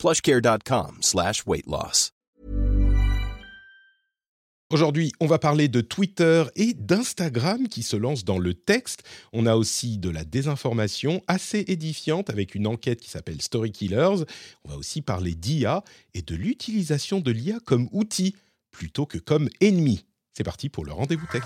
plushcare.com slash. Aujourd'hui, on va parler de Twitter et d'Instagram qui se lancent dans le texte. On a aussi de la désinformation assez édifiante avec une enquête qui s'appelle Story Killers. On va aussi parler d'IA et de l'utilisation de l'IA comme outil plutôt que comme ennemi. C'est parti pour le rendez-vous tech.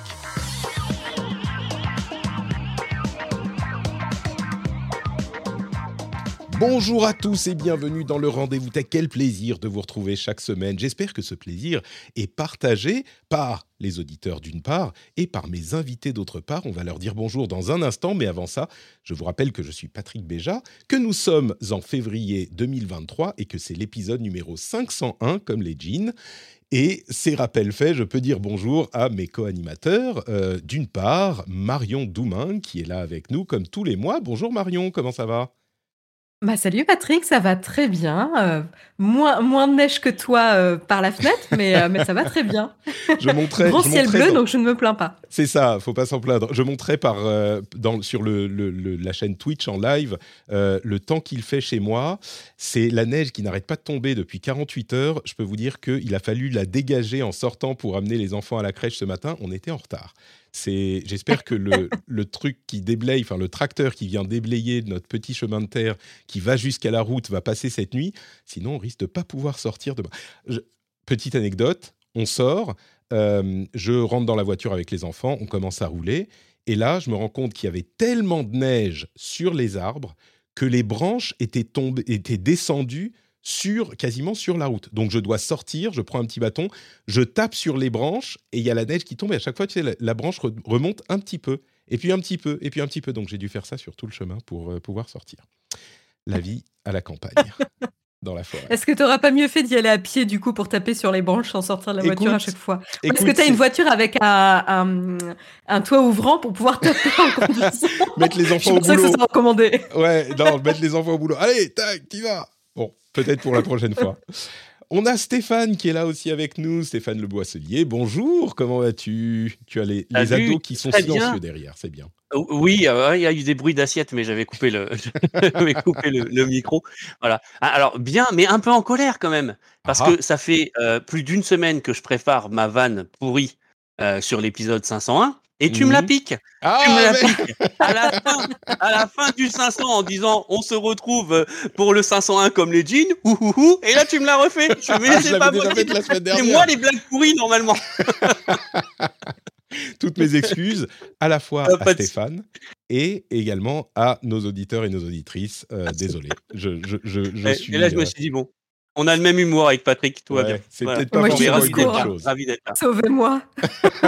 Bonjour à tous et bienvenue dans le Rendez-vous Tech. Quel plaisir de vous retrouver chaque semaine. J'espère que ce plaisir est partagé par les auditeurs d'une part et par mes invités d'autre part. On va leur dire bonjour dans un instant, mais avant ça, je vous rappelle que je suis Patrick Béja, que nous sommes en février 2023 et que c'est l'épisode numéro 501 comme les jeans. Et ces rappels faits, je peux dire bonjour à mes co-animateurs. Euh, d'une part, Marion Doumain, qui est là avec nous comme tous les mois. Bonjour Marion, comment ça va? Bah, salut Patrick, ça va très bien. Euh, moins, moins de neige que toi euh, par la fenêtre, mais, euh, mais ça va très bien. Je montrais. Grand ciel bleu, donc je ne me plains pas. C'est ça, faut pas s'en plaindre. Je montrais par, dans, sur le, la chaîne Twitch en live le temps qu'il fait chez moi. C'est la neige qui n'arrête pas de tomber depuis 48 heures. Je peux vous dire qu'il a fallu la dégager en sortant pour amener les enfants à la crèche ce matin. On était en retard. C'est, j'espère que le, le, truc qui déblaye, enfin le tracteur qui vient déblayer notre petit chemin de terre qui va jusqu'à la route va passer cette nuit. Sinon, on risque de pas pouvoir sortir demain. petite anecdote, on sort, euh, je rentre dans la voiture avec les enfants, on commence à rouler, et là, je me rends compte qu'il y avait tellement de neige sur les arbres que les branches étaient tombées, étaient descendues sur quasiment sur la route. Donc je dois sortir, je prends un petit bâton, je tape sur les branches et il y a la neige qui tombe et à chaque fois tu sais, la, branche remonte un petit peu et puis un petit peu et puis un petit peu. Donc j'ai dû faire ça sur tout le chemin pour euh, pouvoir sortir. La vie à la campagne. dans la forêt. Est-ce que tu n'auras pas mieux fait d'y aller à pied du coup pour taper sur les branches sans sortir de la voiture à chaque fois? Est-ce que tu as une voiture avec un, un, toit ouvrant pour pouvoir taper en conduisant? Mettre les enfants au boulot. que ça sera recommandé. Ouais, non, mettre les enfants au boulot. Allez, tac, tu vas. Bon, peut-être pour la prochaine fois. On a Stéphane qui est là aussi avec nous, Stéphane Le Boisselier. Bonjour, comment vas-tu? Tu as les, les ados qui sont silencieux derrière, c'est bien. Oui, euh, il y a eu des bruits d'assiette, mais j'avais coupé le, coupé le, micro. Voilà. Ah, alors bien, mais un peu en colère quand même, parce ah. que ça fait euh, plus d'une semaine que je prépare ma vanne pourrie euh, sur l'épisode 501. Et tu me la mmh. piques. Ah, tu me la piques. À la, fin, à la fin du 500 en disant on se retrouve euh, pour le 501 comme les jeans. Ouh, et là tu me la refais. Je me ah, c'est pas C'est moi les blagues pourries normalement. Toutes mes excuses à la fois à Stéphane et également à nos auditeurs et nos auditrices. Euh, désolé. Je, je, je, je et, suis, et là je me euh, suis dit bon, on a le même humour avec Patrick, tout va bien. C'est peut-être pas forcément une bonne chose. Ravi d'être là. Sauvez-moi.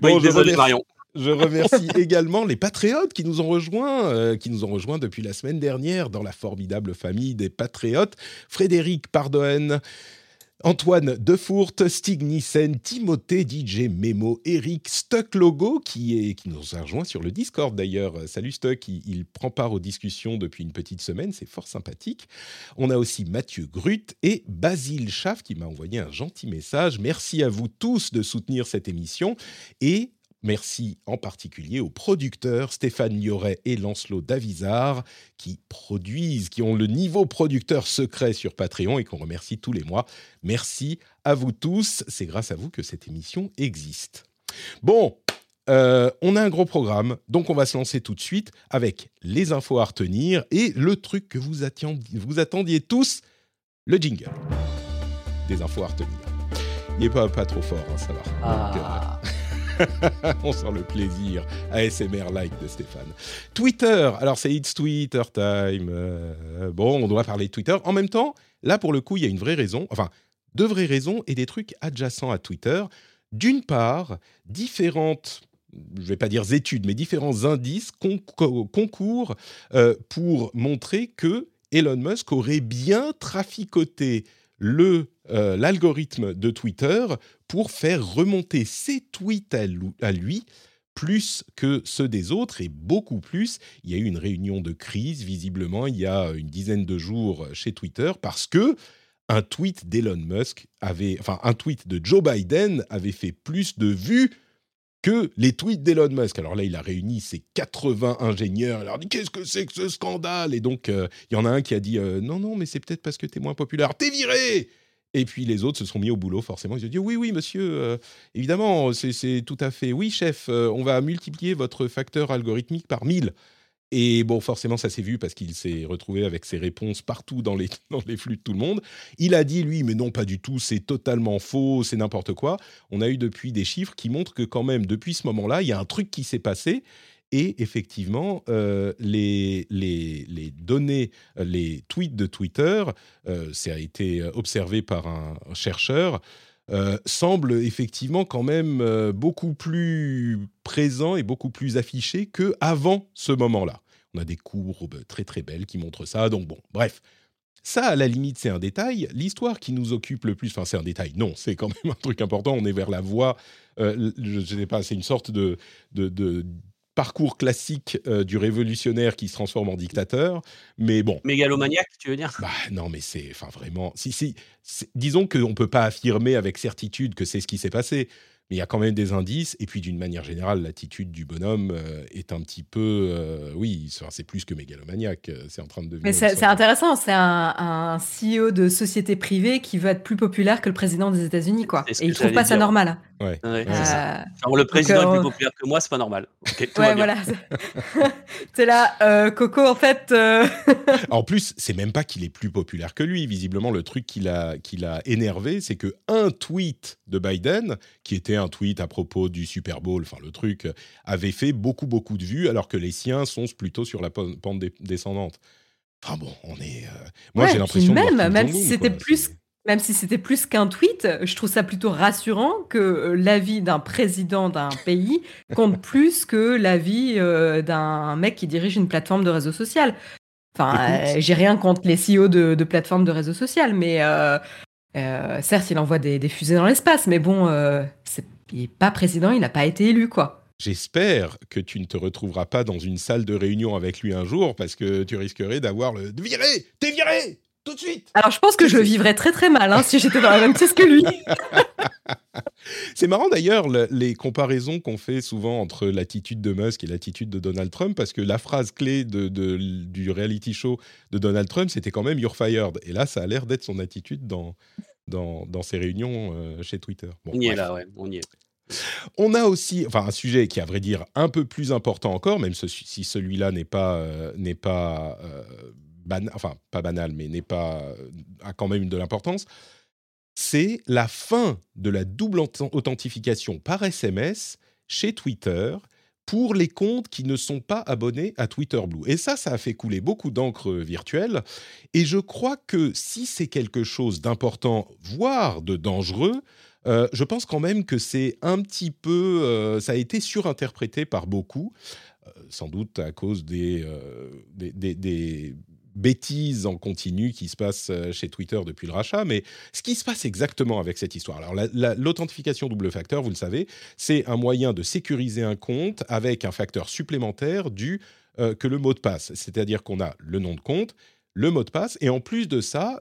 bon, oui, désolé, Marion. Je remercie également les patriotes qui nous ont rejoints, euh, qui nous ont rejoints depuis la semaine dernière dans la formidable famille des patriotes. Frédéric Pardoen, Antoine Defourte, Stig Nissen, Timothée, DJ Memo, Eric, Stuck Logo, qui, est, qui nous a rejoint sur le Discord d'ailleurs. Salut Stuck, il, prend part aux discussions depuis une petite semaine, c'est fort sympathique. On a aussi Mathieu Grut et Basile Schaff qui m'a envoyé un gentil message. Merci à vous tous de soutenir cette émission et Merci en particulier aux producteurs Stéphane Lioret et Lancelot Davizard qui produisent, qui ont le niveau producteur secret sur Patreon et qu'on remercie tous les mois. Merci à vous tous. C'est grâce à vous que cette émission existe. Bon, euh, on a un gros programme, donc on va se lancer tout de suite avec les infos à retenir et le truc que vous attendiez, vous attendiez tous, le jingle des infos à retenir. Il n'est pas, pas trop fort, hein, ça va. Ah. On sent le plaisir ASMR-like de Stéphane. Twitter, alors c'est It's Twitter Time. Euh, bon, on doit parler de Twitter. En même temps, là pour le coup, il y a une vraie raison, enfin, deux vraies raisons et des trucs adjacents à Twitter. D'une part, différentes je ne vais pas dire études, mais différents indices concourent euh, pour montrer que Elon Musk aurait bien traficoté l'algorithme de Twitter pour faire remonter ses tweets à lui plus que ceux des autres et beaucoup plus. Il y a eu une réunion de crise, visiblement, il y a une dizaine de jours chez Twitter, parce que un tweet d'Elon Musk avait, enfin, un tweet de Joe Biden avait fait plus de vues que les tweets d'Elon Musk. Alors là, il a réuni ses 80 ingénieurs. Il leur a dit Qu'est-ce que c'est que ce scandale? Et donc, euh, il y en a un qui a dit euh, Non, non, mais c'est peut-être parce que tu es moins populaire. T'es viré et puis les autres se sont mis au boulot, forcément. Ils ont dit Oui, oui, monsieur, euh, évidemment, c'est tout à fait. Oui, chef, on va multiplier votre facteur algorithmique par 1000. Et bon, forcément, ça s'est vu parce qu'il s'est retrouvé avec ses réponses partout dans les, dans les flux de tout le monde. Il a dit, lui, mais non, pas du tout, c'est totalement faux, c'est n'importe quoi. On a eu depuis des chiffres qui montrent que quand même, depuis ce moment-là, il y a un truc qui s'est passé. Et effectivement, euh, les, données, les tweets de Twitter, euh, ça a été observé par un chercheur, euh, semble effectivement quand même euh, beaucoup plus présent et beaucoup plus affiché que avant ce moment-là. On a des courbes très très belles qui montrent ça. Donc bon, bref. Ça, à la limite, c'est un détail. L'histoire qui nous occupe le plus, enfin, c'est un détail. Non, c'est quand même un truc important. On est vers la voie, euh, je ne sais pas, c'est une sorte de parcours classique euh, du révolutionnaire qui se transforme en dictateur. Mais bon. Mégalomaniaque, tu veux dire? Bah, Non, mais c'est enfin vraiment. Si, si, disons qu'on ne peut pas affirmer avec certitude que c'est ce qui s'est passé. Mais il y a quand même des indices, et puis d'une manière générale, l'attitude du bonhomme euh, est un petit peu, euh, oui, c'est plus que mégalomaniaque, euh, c'est en train de devenir. Mais c'est intéressant, c'est un, un, CEO de société privée qui veut être plus populaire que le président des États-Unis, quoi. Et il trouve pas ça normal. Ouais. le président est plus populaire que moi, c'est pas normal. ouais, voilà. c'est là, Coco, en fait. en plus, c'est même pas qu'il est plus populaire que lui. Visiblement, le truc qui l'a a énervé, c'est que un tweet de Biden, qui était un tweet à propos du Super Bowl, enfin le truc, avait fait beaucoup, beaucoup de vues, alors que les siens sont plutôt sur la pente descendante. Enfin bon, on est. Euh, moi, j'ai l'impression. Même, même si c'était plus. Même si c'était plus qu'un tweet, je trouve ça plutôt rassurant que euh, l'avis d'un président d'un pays compte plus que l'avis euh, d'un mec qui dirige une plateforme de réseau social. Enfin, j'ai rien contre les CEO de, de plateformes de réseau social, mais euh, certes, il envoie des, fusées dans l'espace, mais bon, euh, il n'est pas président, il n'a pas été élu, quoi. J'espère que tu ne te retrouveras pas dans une salle de réunion avec lui un jour, parce que tu risquerais d'avoir le viré, t'es viré, tout de suite. Alors, je pense que je le vivrais très très mal hein, si j'étais dans la même pièce que lui. C'est marrant d'ailleurs les comparaisons qu'on fait souvent entre l'attitude de Musk et l'attitude de Donald Trump, parce que la phrase clé de, du reality show de Donald Trump, c'était quand même You're fired. Et là, ça a l'air d'être son attitude dans, dans, dans ses réunions euh, chez Twitter. on y est là, ouais, on y est. On a aussi, enfin, un sujet qui, à vrai dire, un peu plus important encore, même si celui-là n'est pas, euh, n'est pas euh, enfin pas banal, mais n'est pas euh, a quand même de l'importance, c'est la fin de la double authentification par SMS chez Twitter pour les comptes qui ne sont pas abonnés à Twitter Blue. Et ça, ça a fait couler beaucoup d'encre virtuelle. Et je crois que si c'est quelque chose d'important, voire de dangereux, euh, je pense quand même que c'est un petit peu, euh, ça a été surinterprété par beaucoup, sans doute à cause des, des, bêtises en continu qui se passe euh, chez Twitter depuis le rachat, mais ce qui se passe exactement avec cette histoire. Alors, l'authentification double facteur, vous le savez, c'est un moyen de sécuriser un compte avec un facteur supplémentaire du euh, que le mot de passe. C'est-à-dire qu'on a le nom de compte, le mot de passe, et en plus de ça,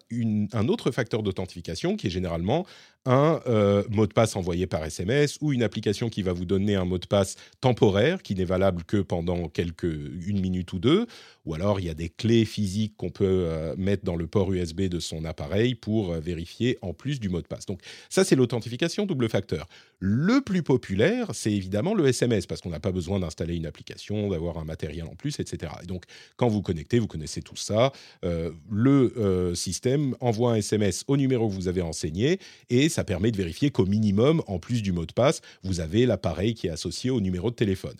un autre facteur d'authentification qui est généralement un euh, mot de passe envoyé par SMS ou une application qui va vous donner un mot de passe temporaire qui n'est valable que pendant quelques une minute ou deux, ou alors il y a des clés physiques qu'on peut euh, mettre dans le port USB de son appareil pour euh, vérifier en plus du mot de passe. Donc ça c'est l'authentification double facteur. Le plus populaire c'est évidemment le SMS parce qu'on n'a pas besoin d'installer une application, d'avoir un matériel en plus, etc. Et donc quand vous connectez, vous connaissez tout ça, le système envoie un SMS au numéro que vous avez renseigné et ça permet de vérifier qu'au minimum, en plus du mot de passe, vous avez l'appareil qui est associé au numéro de téléphone.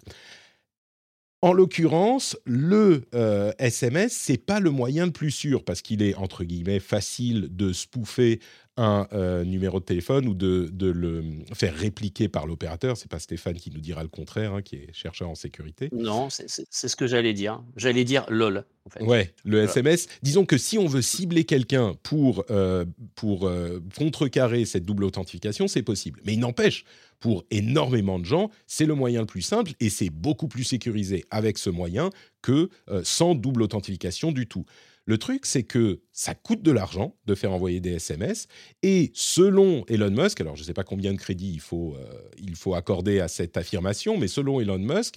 En l'occurrence, le euh, SMS, c'est pas le moyen le plus sûr parce qu'il est entre guillemets facile de spoofer un euh, numéro de téléphone ou de, le faire répliquer par l'opérateur. C'est pas Stéphane qui nous dira le contraire, hein, qui est chercheur en sécurité. Non, c'est ce que j'allais dire. J'allais dire lol. En fait. Ouais, le SMS. Disons que si on veut cibler quelqu'un pour, euh, pour euh, contrecarrer cette double authentification, c'est possible. Mais il n'empêche, pour énormément de gens, c'est le moyen le plus simple et c'est beaucoup plus sécurisé avec ce moyen que sans double authentification du tout. Le truc, c'est que ça coûte de l'argent de faire envoyer des SMS. Et selon Elon Musk, alors je ne sais pas combien de crédits il faut, euh, il faut accorder à cette affirmation, mais selon Elon Musk,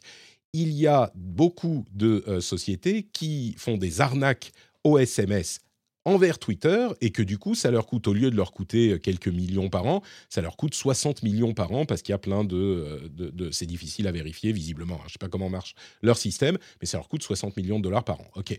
il y a beaucoup de euh, sociétés qui font des arnaques aux SMS envers Twitter et que du coup, ça leur coûte, au lieu de leur coûter quelques millions par an, ça leur coûte 60 millions par an parce qu'il y a plein de... Euh, de, c'est difficile à vérifier visiblement. Hein. Je ne sais pas comment marche leur système, mais ça leur coûte 60 millions de dollars par an. OK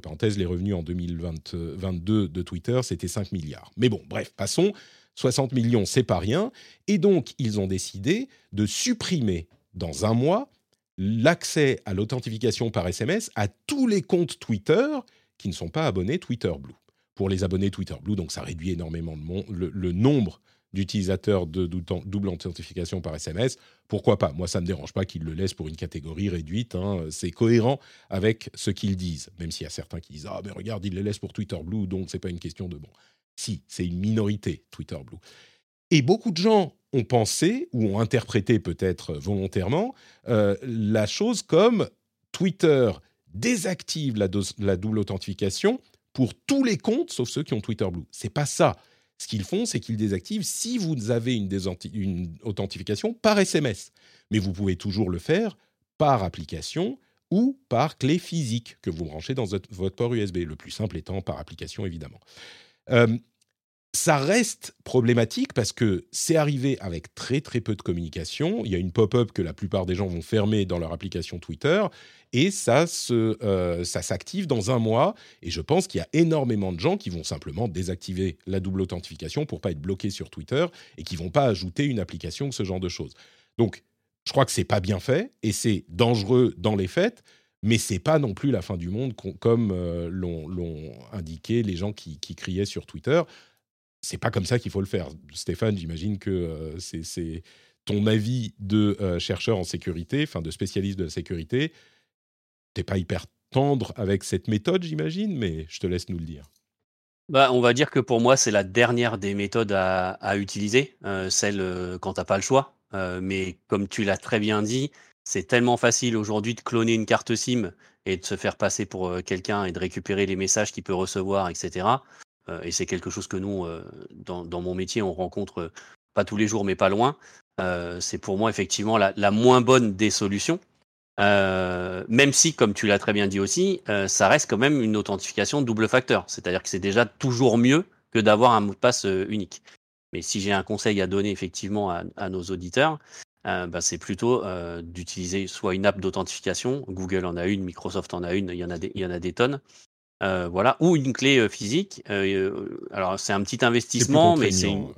parenthèse, les revenus en 2022 de Twitter, c'était 5 milliards. Mais bon, bref, passons. 60 millions, c'est pas rien. Et donc, ils ont décidé de supprimer dans un mois l'accès à l'authentification par SMS à tous les comptes Twitter qui ne sont pas abonnés Twitter Blue. Pour les abonnés Twitter Blue, donc ça réduit énormément le nombre d'utilisateurs de double authentification par SMS, pourquoi pas? Moi, ça ne me dérange pas qu'ils le laissent pour une catégorie réduite. Hein. C'est cohérent avec ce qu'ils disent, même s'il y a certains qui disent Ah, mais regarde, ils le laissent pour Twitter Blue, donc c'est pas une question de bon. Si, c'est une minorité, Twitter Blue. Et beaucoup de gens ont pensé, ou ont interprété peut-être volontairement, euh, la chose comme Twitter désactive la, la double authentification pour tous les comptes sauf ceux qui ont Twitter Blue. C'est pas ça. Ce qu'ils font, c'est qu'ils désactivent si vous avez une, authentification par SMS. Mais vous pouvez toujours le faire par application ou par clé physique que vous branchez dans votre port USB. Le plus simple étant par application, évidemment. Euh, ça reste problématique parce que c'est arrivé avec très très peu de communication. Il y a une pop-up que la plupart des gens vont fermer dans leur application Twitter et ça euh, ça s'active dans un mois. Et je pense qu'il y a énormément de gens qui vont simplement désactiver la double authentification pour pas être bloqués sur Twitter et qui vont pas ajouter une application ou ce genre de choses. Donc, je crois que c'est pas bien fait et c'est dangereux dans les faits. Mais c'est pas non plus la fin du monde comme euh, l'ont indiqué les gens qui, criaient sur Twitter c'est pas comme ça qu'il faut le faire. Stéphane, j'imagine que euh, c'est ton avis de chercheur en sécurité, enfin de spécialiste de la sécurité. T'es pas hyper tendre avec cette méthode, j'imagine, mais je te laisse nous le dire. Bah, on va dire que pour moi, c'est la dernière des méthodes à, utiliser, euh, celle quand t'as pas le choix. mais comme tu l'as très bien dit, c'est tellement facile aujourd'hui de cloner une carte SIM et de se faire passer pour quelqu'un et de récupérer les messages qu'il peut recevoir, etc. Euh, et c'est quelque chose que nous, euh, dans, mon métier, on rencontre euh, pas tous les jours, mais pas loin. c'est pour moi effectivement la, moins bonne des solutions. Même si, comme tu l'as très bien dit aussi, ça reste quand même une authentification double facteur. C'est-à-dire que c'est déjà toujours mieux que d'avoir un mot de passe unique. Mais si j'ai un conseil à donner effectivement à, nos auditeurs, bah, c'est plutôt d'utiliser soit une app d'authentification, Google en a une, Microsoft en a une, il y en a il y en a des tonnes, euh, voilà, ou une clé euh, physique. Euh, alors c'est un petit investissement, mais c'est une,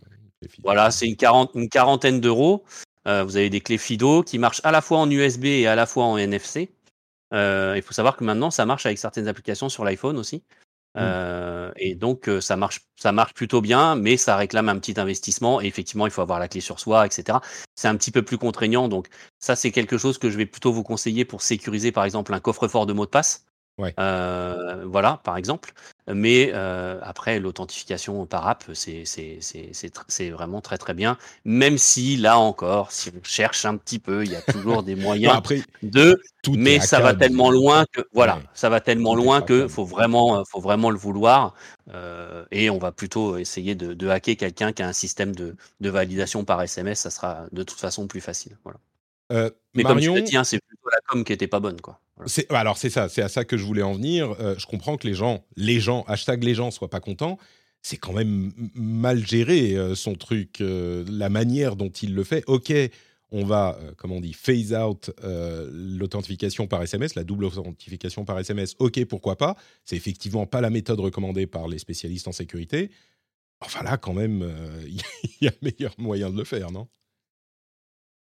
voilà, c'est une, une, quarantaine d'euros. Vous avez des clés FIDO qui marchent à la fois en USB et à la fois en NFC. il faut savoir que maintenant ça marche avec certaines applications sur l'iPhone aussi. Mmh. et donc ça marche, ça marche plutôt bien, mais ça réclame un petit investissement. Et effectivement, il faut avoir la clé sur soi, etc. C'est un petit peu plus contraignant. Donc ça, c'est quelque chose que je vais plutôt vous conseiller pour sécuriser, par exemple, un coffre-fort de mots de passe. Euh, voilà, par exemple. Mais euh, après, l'authentification par app, c'est vraiment très très bien. Même si, là encore, si on cherche un petit peu, il y a toujours des moyens après, de. Mais ça va tellement loin que voilà, ça va tellement loin que faut vraiment, faut vraiment le vouloir. Euh, et on va plutôt essayer de, de hacker quelqu'un qui a un système de, de validation par SMS. Ça sera de toute façon plus facile. Voilà. Euh, mais comme je hein, c'est plutôt la com qui était pas bonne, quoi. Alors c'est ça, c'est à ça que je voulais en venir. Euh, je comprends que les gens, les gens, hashtag les gens soient pas contents. C'est quand même mal géré euh, son truc, la manière dont il le fait. Ok, on va, comme on dit, phase out l'authentification par SMS, la double authentification par SMS. Ok, pourquoi pas C'est effectivement pas la méthode recommandée par les spécialistes en sécurité. Enfin là, quand même, il y a meilleur moyen de le faire, non?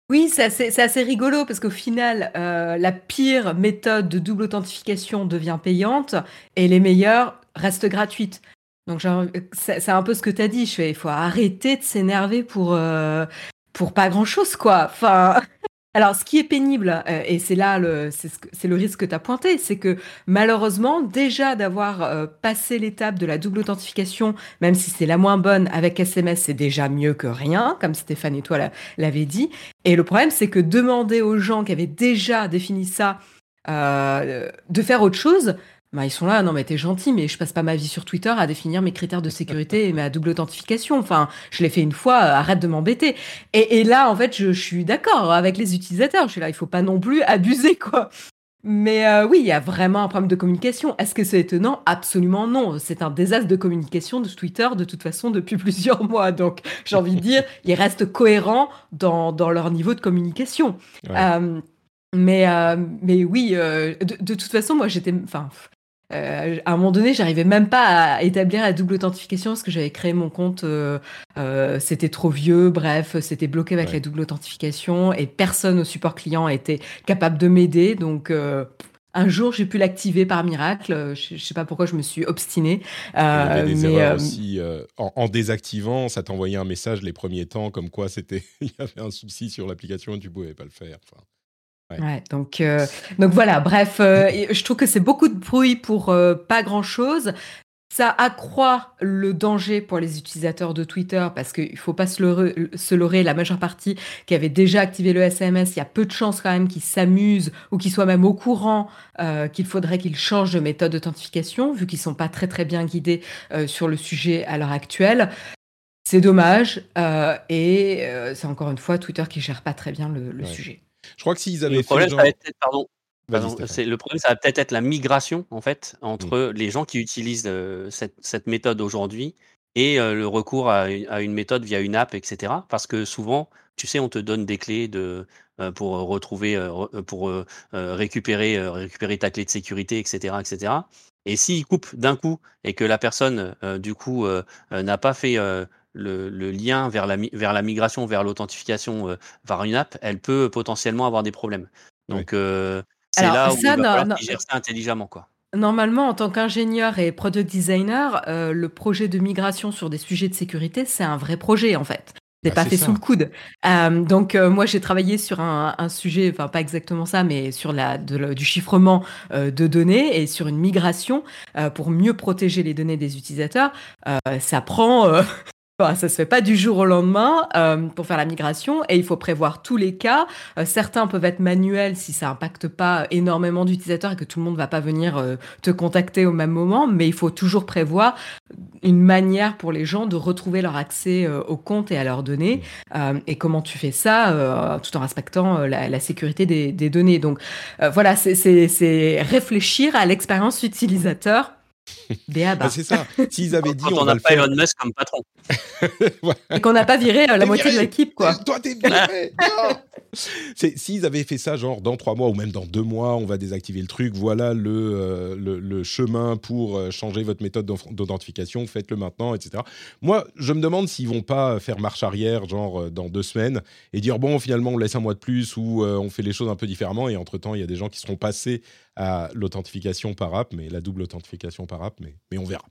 Oui, c'est assez, rigolo parce qu'au final, euh, la pire méthode de double authentification devient payante et les meilleures restent gratuites. Donc c'est un peu ce que tu as dit. Il faut arrêter de s'énerver pour pour pas grand chose, quoi. Enfin. Alors, ce qui est pénible, euh, et c'est là le, risque que tu as pointé, c'est que malheureusement, déjà d'avoir euh, passé l'étape de la double authentification, même si c'est la moins bonne avec SMS, c'est déjà mieux que rien, comme Stéphane et toi l'avez dit. Et le problème, c'est que demander aux gens qui avaient déjà défini ça euh, de faire autre chose, bah, ils sont là, non mais t'es gentil, mais je passe pas ma vie sur Twitter à définir mes critères de sécurité et ma double authentification. Enfin, je l'ai fait une fois, euh, arrête de m'embêter. Et, là, en fait, je, suis d'accord avec les utilisateurs. Je suis là, il faut pas non plus abuser, quoi. Mais euh, oui, il y a vraiment un problème de communication. Est-ce que c'est étonnant? Absolument non. C'est un désastre de communication de Twitter de toute façon depuis plusieurs mois. Donc j'ai envie de dire, ils restent cohérents dans, dans leur niveau de communication. Euh, mais, mais oui, de, de, toute façon, moi j'étais. Enfin, euh, à un moment donné, j'arrivais même pas à établir la double authentification parce que j'avais créé mon compte, euh, euh, c'était trop vieux, bref, c'était bloqué avec la double authentification et personne au support client était capable de m'aider. Donc, un jour, j'ai pu l'activer par miracle. Je, sais pas pourquoi je me suis obstinée. mais aussi en, en, désactivant, ça t'envoyait un message les premiers temps comme quoi c'était il y avait un souci sur l'application et tu pouvais pas le faire. Enfin, Ouais. donc, euh, donc voilà, bref, euh, je trouve que c'est beaucoup de bruit pour euh, pas grand-chose. Ça accroît le danger pour les utilisateurs de Twitter parce qu'il ne faut pas se leurrer, la majeure partie qui avait déjà activé le SMS, il y a peu de chances quand même qu'ils s'amusent ou qu'ils soient même au courant qu'il faudrait qu'ils changent de méthode d'authentification vu qu'ils sont pas très très bien guidés sur le sujet à l'heure actuelle. C'est dommage et c'est encore une fois Twitter qui gère pas très bien le, sujet. Je crois que s'ils avaient le problème, fait genre... ça pardon, le problème, ça va peut-être être la migration en fait entre mmh. les gens qui utilisent euh, cette, cette, méthode aujourd'hui et euh, le recours à, à, une méthode via une app, etc. Parce que souvent, tu sais, on te donne des clés de, euh, pour retrouver, pour récupérer, récupérer ta clé de sécurité, etc., etc. Et s'ils coupent d'un coup et que la personne, du coup, n'a pas fait le, lien vers la, vers la migration, vers l'authentification euh, par une app, elle peut potentiellement avoir des problèmes. Donc, euh, c'est là où ça, il va gère ça intelligemment. Quoi. Normalement, en tant qu'ingénieur et product designer, euh, le projet de migration sur des sujets de sécurité, c'est un vrai projet en fait. C'est bah, pas fait sous le coude. donc moi j'ai travaillé sur un, sujet, enfin pas exactement ça, mais sur la du chiffrement de données et sur une migration pour mieux protéger les données des utilisateurs. ça prend ça ça se fait pas du jour au lendemain euh, pour faire la migration et il faut prévoir tous les cas. Euh, certains peuvent être manuels si ça impacte pas énormément d'utilisateurs et que tout le monde va pas venir euh, te contacter au même moment, mais il faut toujours prévoir une manière pour les gens de retrouver leur accès au compte et à leurs données. et comment tu fais ça tout en respectant la, sécurité des, des données. Donc voilà, c'est réfléchir à l'expérience utilisateur bah, c'est ça. S'ils avaient dit. on n'a pas Elon Musk comme patron. Et qu'on n'a pas viré euh, la moitié de l'équipe, quoi. Toi, t'es viré S'ils avaient fait ça, genre dans trois mois ou même dans deux mois, on va désactiver le truc, voilà le, euh, le, chemin pour euh, changer votre méthode d'authentification, faites-le maintenant, etc. Moi, je me demande s'ils vont pas faire marche arrière, genre dans deux semaines, et dire bon, finalement, on laisse un mois de plus ou on fait les choses un peu différemment, et entre-temps, il y a des gens qui seront passés à l'authentification par app, mais la double authentification par app, mais, mais on verra.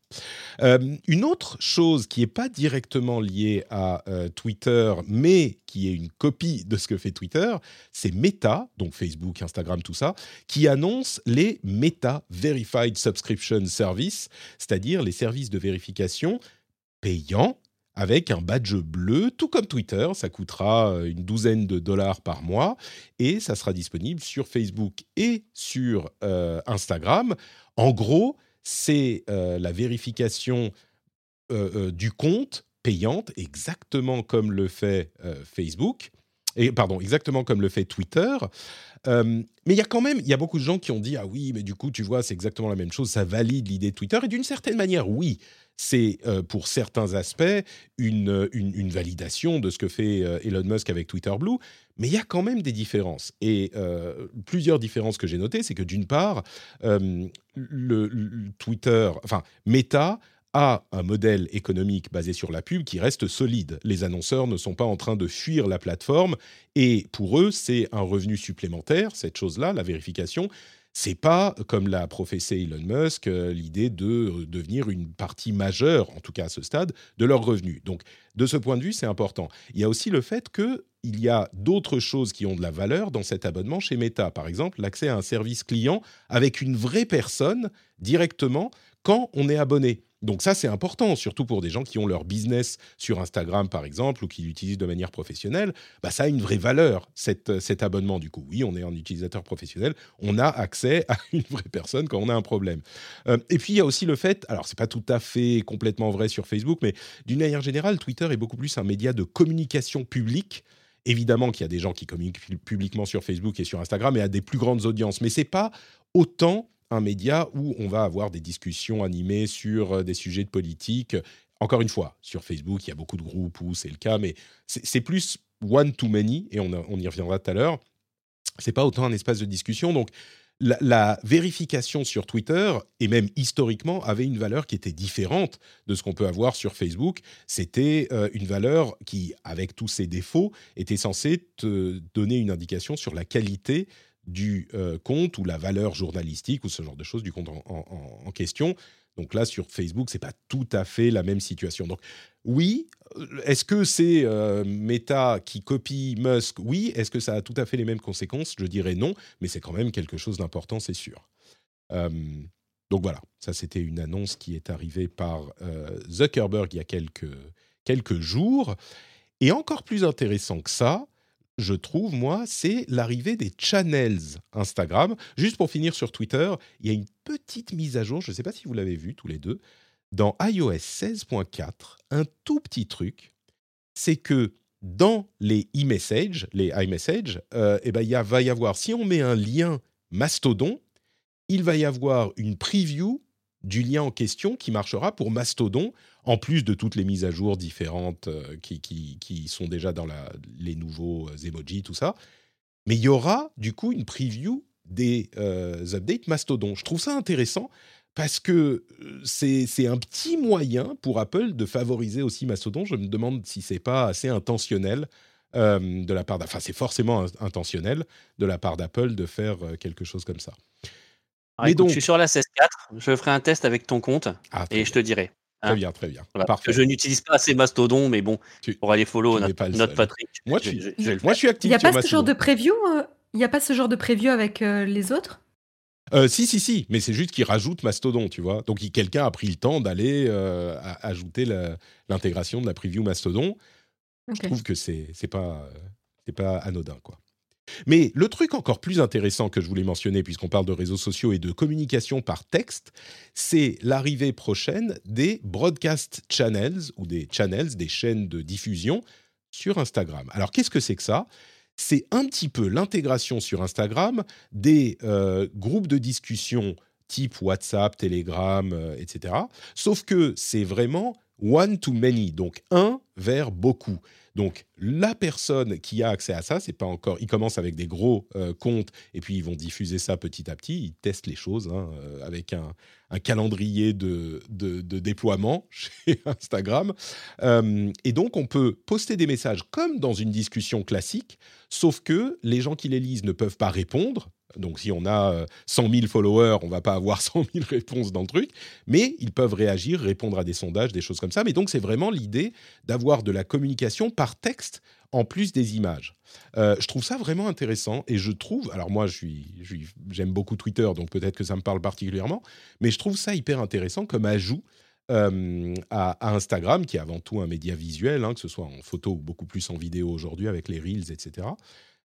Euh, une autre chose qui n'est pas directement liée à euh, Twitter, mais qui est une copie de ce que fait Twitter, c'est Meta, donc Facebook, Instagram, tout ça, qui annonce les Meta Verified Subscription Service, c'est-à-dire les services de vérification payants avec un badge bleu, tout comme Twitter. Ça coûtera euh, une douzaine de dollars par mois et ça sera disponible sur Facebook et sur euh, Instagram. En gros, c'est euh, la vérification du compte payante, exactement comme le fait Facebook. Et, pardon, exactement comme le fait Twitter. mais il y a quand même, il y a beaucoup de gens qui ont dit ah oui, mais du coup, tu vois, c'est exactement la même chose. Ça valide l'idée de Twitter. Et d'une certaine manière, oui, c'est euh, pour certains aspects une, une, validation de ce que fait euh, Elon Musk avec Twitter Blue, mais il y a quand même des différences. Et euh, plusieurs différences que j'ai notées, c'est que d'une part, le, Twitter, enfin Meta a un modèle économique basé sur la pub qui reste solide. Les annonceurs ne sont pas en train de fuir la plateforme et pour eux, c'est un revenu supplémentaire, cette chose-là, la vérification c'est pas, comme l'a professé Elon Musk, euh, l'idée de euh, devenir une partie majeure, en tout cas à ce stade, de leurs revenus. Donc, de ce point de vue, c'est important. Il y a aussi le fait qu'il y a d'autres choses qui ont de la valeur dans cet abonnement chez Meta. Par exemple, l'accès à un service client avec une vraie personne directement quand on est abonné. Donc ça, c'est important, surtout pour des gens qui ont leur business sur Instagram, par exemple, ou qui l'utilisent de manière professionnelle. Bah, ça a une vraie valeur, cet, cet abonnement. Du coup, oui, on est un utilisateur professionnel, on a accès à une vraie personne quand on a un problème. Euh, et puis, il y a aussi le fait, alors c'est pas tout à fait complètement vrai sur Facebook, mais d'une manière générale, Twitter est beaucoup plus un média de communication publique évidemment qu'il y a des gens qui communiquent publiquement sur Facebook et sur Instagram et à des plus grandes audiences, mais c'est pas autant un média où on va avoir des discussions animées sur euh, des sujets de politique. Encore une fois, sur Facebook, il y a beaucoup de groupes où c'est le cas, mais c'est plus one to many, et on, y reviendra tout à l'heure. C'est pas autant un espace de discussion. Donc, la, vérification sur Twitter, et même historiquement, avait une valeur qui était différente de ce qu'on peut avoir sur Facebook. C'était euh, une valeur qui, avec tous ses défauts, était censée te donner une indication sur la qualité du euh, compte ou la valeur journalistique ou ce genre de choses du compte en, question. Donc là, sur Facebook, c'est pas tout à fait la même situation. Donc oui, euh, est-ce que c'est euh, Meta qui copie Musk? Oui. Est-ce que ça a tout à fait les mêmes conséquences? Je dirais non, mais c'est quand même quelque chose d'important, c'est sûr. donc voilà, ça c'était une annonce qui est arrivée par Zuckerberg il y a quelques, quelques jours. Et encore plus intéressant que ça, je trouve, moi, c'est l'arrivée des channels Instagram. Juste pour finir sur Twitter, il y a une petite mise à jour, je ne sais pas si vous l'avez vu tous les deux, dans iOS 16.4, un tout petit truc, c'est que dans les e-messages, les iMessage, euh, eh ben, il va y avoir, si on met un lien Mastodon, il va y avoir une preview du lien en question qui marchera pour Mastodon, en plus de toutes les mises à jour différentes euh, qui, qui, sont déjà dans les nouveaux euh, emojis, tout ça. Mais il y aura du coup une preview des euh, updates Mastodon. Je trouve ça intéressant parce que c'est un petit moyen pour Apple de favoriser aussi Mastodon. Je me demande si c'est pas assez intentionnel de la part, enfin c'est forcément intentionnel de la part d'Apple de faire quelque chose comme ça. Donc, je suis sur la 16.4, je ferai un test avec ton compte ah, et je te dirai. Très hein. bien, très bien. je n'utilise pas assez Mastodon, mais bon, pour aller follow notre, Patrick. Moi, je, suis actif. Il n'y a pas ce genre de preview euh, Il n'y a pas ce genre de preview avec euh, les autres? Euh, si, si, si, mais c'est juste qu'ils rajoutent Mastodon, tu vois. Donc, quelqu'un a pris le temps d'aller ajouter l'intégration de la preview Mastodon. Je trouve que c'est pas, pas anodin, quoi. Mais le truc encore plus intéressant que je voulais mentionner, puisqu'on parle de réseaux sociaux et de communication par texte, c'est l'arrivée prochaine des broadcast channels, ou des channels, des chaînes de diffusion sur Instagram. Alors qu'est-ce que c'est que ça? C'est un petit peu l'intégration sur Instagram des euh, groupes de discussion type WhatsApp, Telegram, euh, etc. Sauf que c'est vraiment one to many, donc un vers beaucoup. Donc la personne qui a accès à ça, c'est pas encore. Ils commencent avec des gros euh, comptes et puis ils vont diffuser ça petit à petit. Ils testent les choses hein, euh, avec un, calendrier de, déploiement chez Instagram. Euh, et donc on peut poster des messages comme dans une discussion classique, sauf que les gens qui les lisent ne peuvent pas répondre donc si on a 100 euh, 000 followers, on va pas avoir 100 000 réponses dans le truc, mais ils peuvent réagir, répondre à des sondages, des choses comme ça. Mais donc c'est vraiment l'idée d'avoir de la communication par texte en plus des images. Euh, je trouve ça vraiment intéressant et je trouve, alors moi je j'aime beaucoup Twitter, donc peut-être que ça me parle particulièrement, mais je trouve ça hyper intéressant comme ajout euh, à, Instagram, qui est avant tout un média visuel, hein, que ce soit en photo ou beaucoup plus en vidéo aujourd'hui avec les reels, etc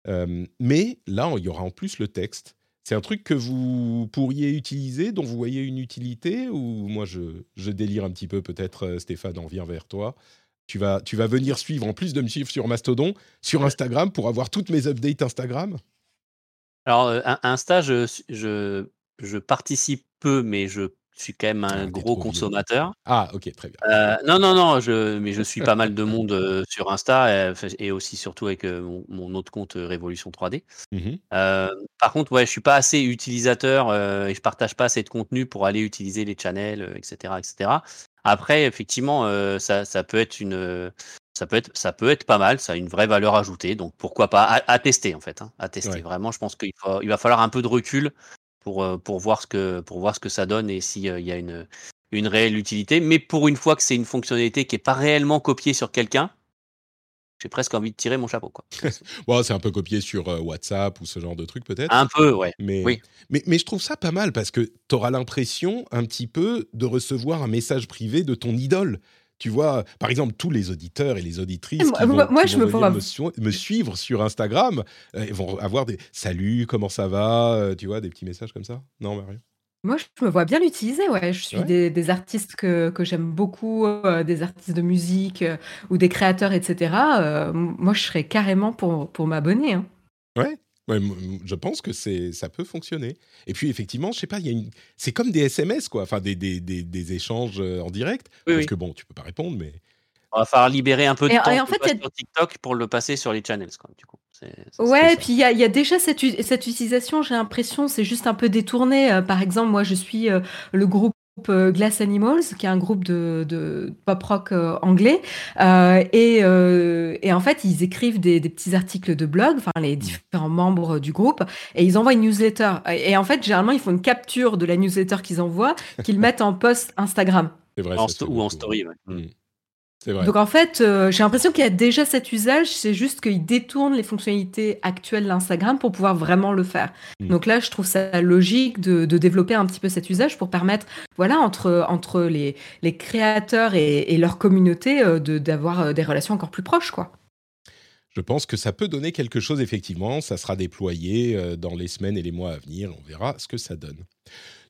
mais là, il y aura en plus le texte. C'est un truc que vous pourriez utiliser, dont vous voyez une utilité Ou moi, je, délire un petit peu, peut-être, Stéphane, on vient vers toi. Tu vas, tu vas venir suivre, en plus de me suivre sur Mastodon, sur Instagram, pour avoir toutes mes updates Instagram? Alors, Insta, je, je, je participe peu, mais je je suis quand même un ah, gros consommateur. Ah, ok, très bien. Euh, non, non, non, je, mais je suis pas mal de monde euh, sur Insta et, aussi surtout avec euh, mon, autre compte Révolution 3D. Mmh par contre, ouais, je suis pas assez utilisateur et je partage pas assez de contenu pour aller utiliser les channels, etc., etc. Après, effectivement, ça, ça, peut être une, ça peut être, ça peut être pas mal. Ça a une vraie valeur ajoutée. Donc pourquoi pas à, tester en fait, hein, à tester. Vraiment, je pense qu'il il va falloir un peu de recul pour, pour, voir, ce que, pour voir ce que ça donne et s'il il y a une, une réelle utilité. Mais pour une fois que c'est une fonctionnalité qui n'est pas réellement copiée sur quelqu'un, j'ai presque envie de tirer mon chapeau. Quoi. bon, c'est un peu copié sur WhatsApp ou ce genre de truc peut-être. Un peu, ouais. Mais, oui. mais, mais je trouve ça pas mal parce que tu auras l'impression un petit peu de recevoir un message privé de ton idole. Tu vois, par exemple, tous les auditeurs et les auditrices qui vont, moi, je me, me, suivre sur Instagram vont avoir des salut, comment ça va, tu vois, des petits messages comme ça. Non, Mario moi, je me vois bien l'utiliser, ouais. Je suis des, artistes que, que j'aime beaucoup, euh, des artistes de musique euh, ou des créateurs, etc. Euh, moi, je serais carrément pour, pour m'abonner. Hein. Ouais. Je pense que c'est ça peut fonctionner. Et puis effectivement, je sais pas, il y a une, c'est comme des SMS quoi, enfin des, des, des, des échanges en direct. parce que bon, tu peux pas répondre, mais on va falloir libérer un peu de temps en fait, sur TikTok pour le passer sur les channels, quoi, du coup. Ouais, et puis il y, a déjà cette, cette utilisation, j'ai l'impression, c'est juste un peu détourné. Euh, par exemple, moi, je suis euh, le groupe euh, Glass Animals, qui est un groupe de, pop rock anglais, et, et, en fait ils écrivent des, petits articles de blog, enfin les différents membres du groupe, et ils envoient une newsletter. Et, en fait généralement ils font une capture de la newsletter qu'ils envoient, qu'ils mettent en post Instagram. Vrai, ou en story. Ouais. Mmh. Donc en fait, euh, j'ai l'impression qu'il y a déjà cet usage, c'est juste qu'il détourne les fonctionnalités actuelles d'Instagram pour pouvoir vraiment le faire. Mm. Donc là, je trouve ça logique de, développer un petit peu cet usage pour permettre, voilà, entre, entre les, les créateurs et, leur communauté, euh, d'avoir euh, des relations encore plus proches, quoi. Je pense que ça peut donner quelque chose, effectivement. Ça sera déployé dans les semaines et les mois à venir. On verra ce que ça donne.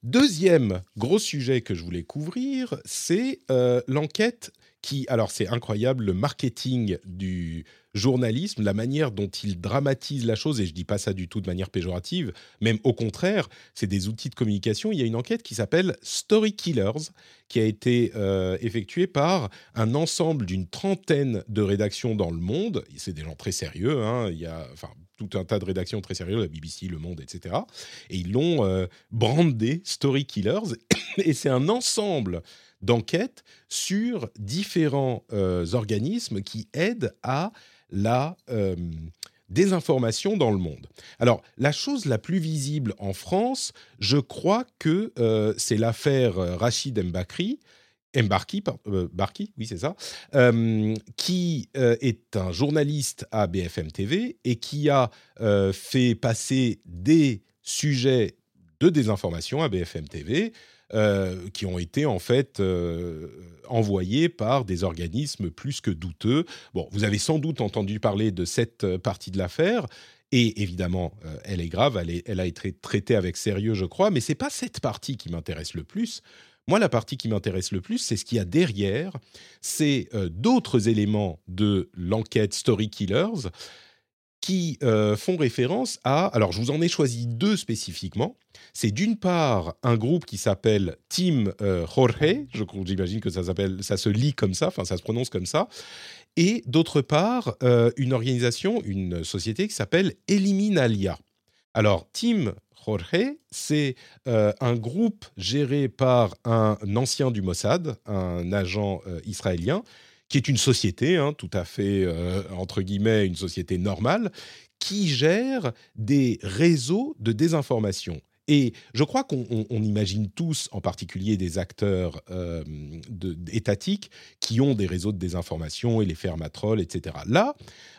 Deuxième gros sujet que je voulais couvrir, c'est l'enquête qui, alors c'est incroyable, le marketing du journalisme, la manière dont il dramatise la chose, et je dis pas ça du tout de manière péjorative, même au contraire, c'est des outils de communication. Il y a une enquête qui s'appelle Story Killers, qui a été euh, effectuée par un ensemble d'une trentaine de rédactions dans le monde. C'est des gens très sérieux, hein. il y a tout un tas de rédactions très sérieuses, la BBC, Le Monde, etc. Et ils l'ont euh, brandé Story Killers, et c'est un ensemble d'enquête sur différents euh, organismes qui aident à la euh, désinformation dans le monde. Alors, la chose la plus visible en France, je crois que euh, c'est l'affaire Rachid Mbakri, Mbarki, Barki, oui c'est ça, qui est un journaliste à BFM TV et qui a fait passer des sujets de désinformation à BFM TV, euh, qui ont été en fait euh, envoyés par des organismes plus que douteux. Bon, vous avez sans doute entendu parler de cette euh, partie de l'affaire. Et évidemment, elle est grave, elle, a été traitée avec sérieux, je crois, mais c'est pas cette partie qui m'intéresse le plus. Moi, la partie qui m'intéresse le plus, c'est ce qu'il y a derrière, c'est d'autres éléments de l'enquête Story Killers qui font référence à... Alors, je vous en ai choisi deux spécifiquement. C'est d'une part un groupe qui s'appelle Team euh, Jorge, j'imagine que ça ça se lit comme ça, enfin ça se prononce comme ça, et d'autre part euh, une organisation, une société qui s'appelle Eliminalia. Alors Team Jorge, c'est euh, un groupe géré par un ancien du Mossad, un agent israélien, qui est une société, hein, tout à fait, entre guillemets, une société normale, qui gère des réseaux de désinformation. Et je crois qu'on imagine tous, en particulier des acteurs euh, étatiques, qui ont des réseaux de désinformation et les fermatrolls, etc. Là,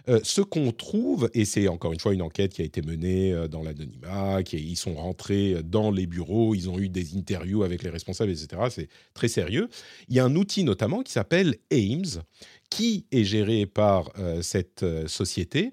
euh, ce qu'on trouve, et c'est encore une fois une enquête qui a été menée euh, dans l'anonymat, ils sont rentrés dans les bureaux, ils ont eu des interviews avec les responsables, etc. C'est très sérieux. Il y a un outil notamment qui s'appelle AIMS, qui est géré par cette société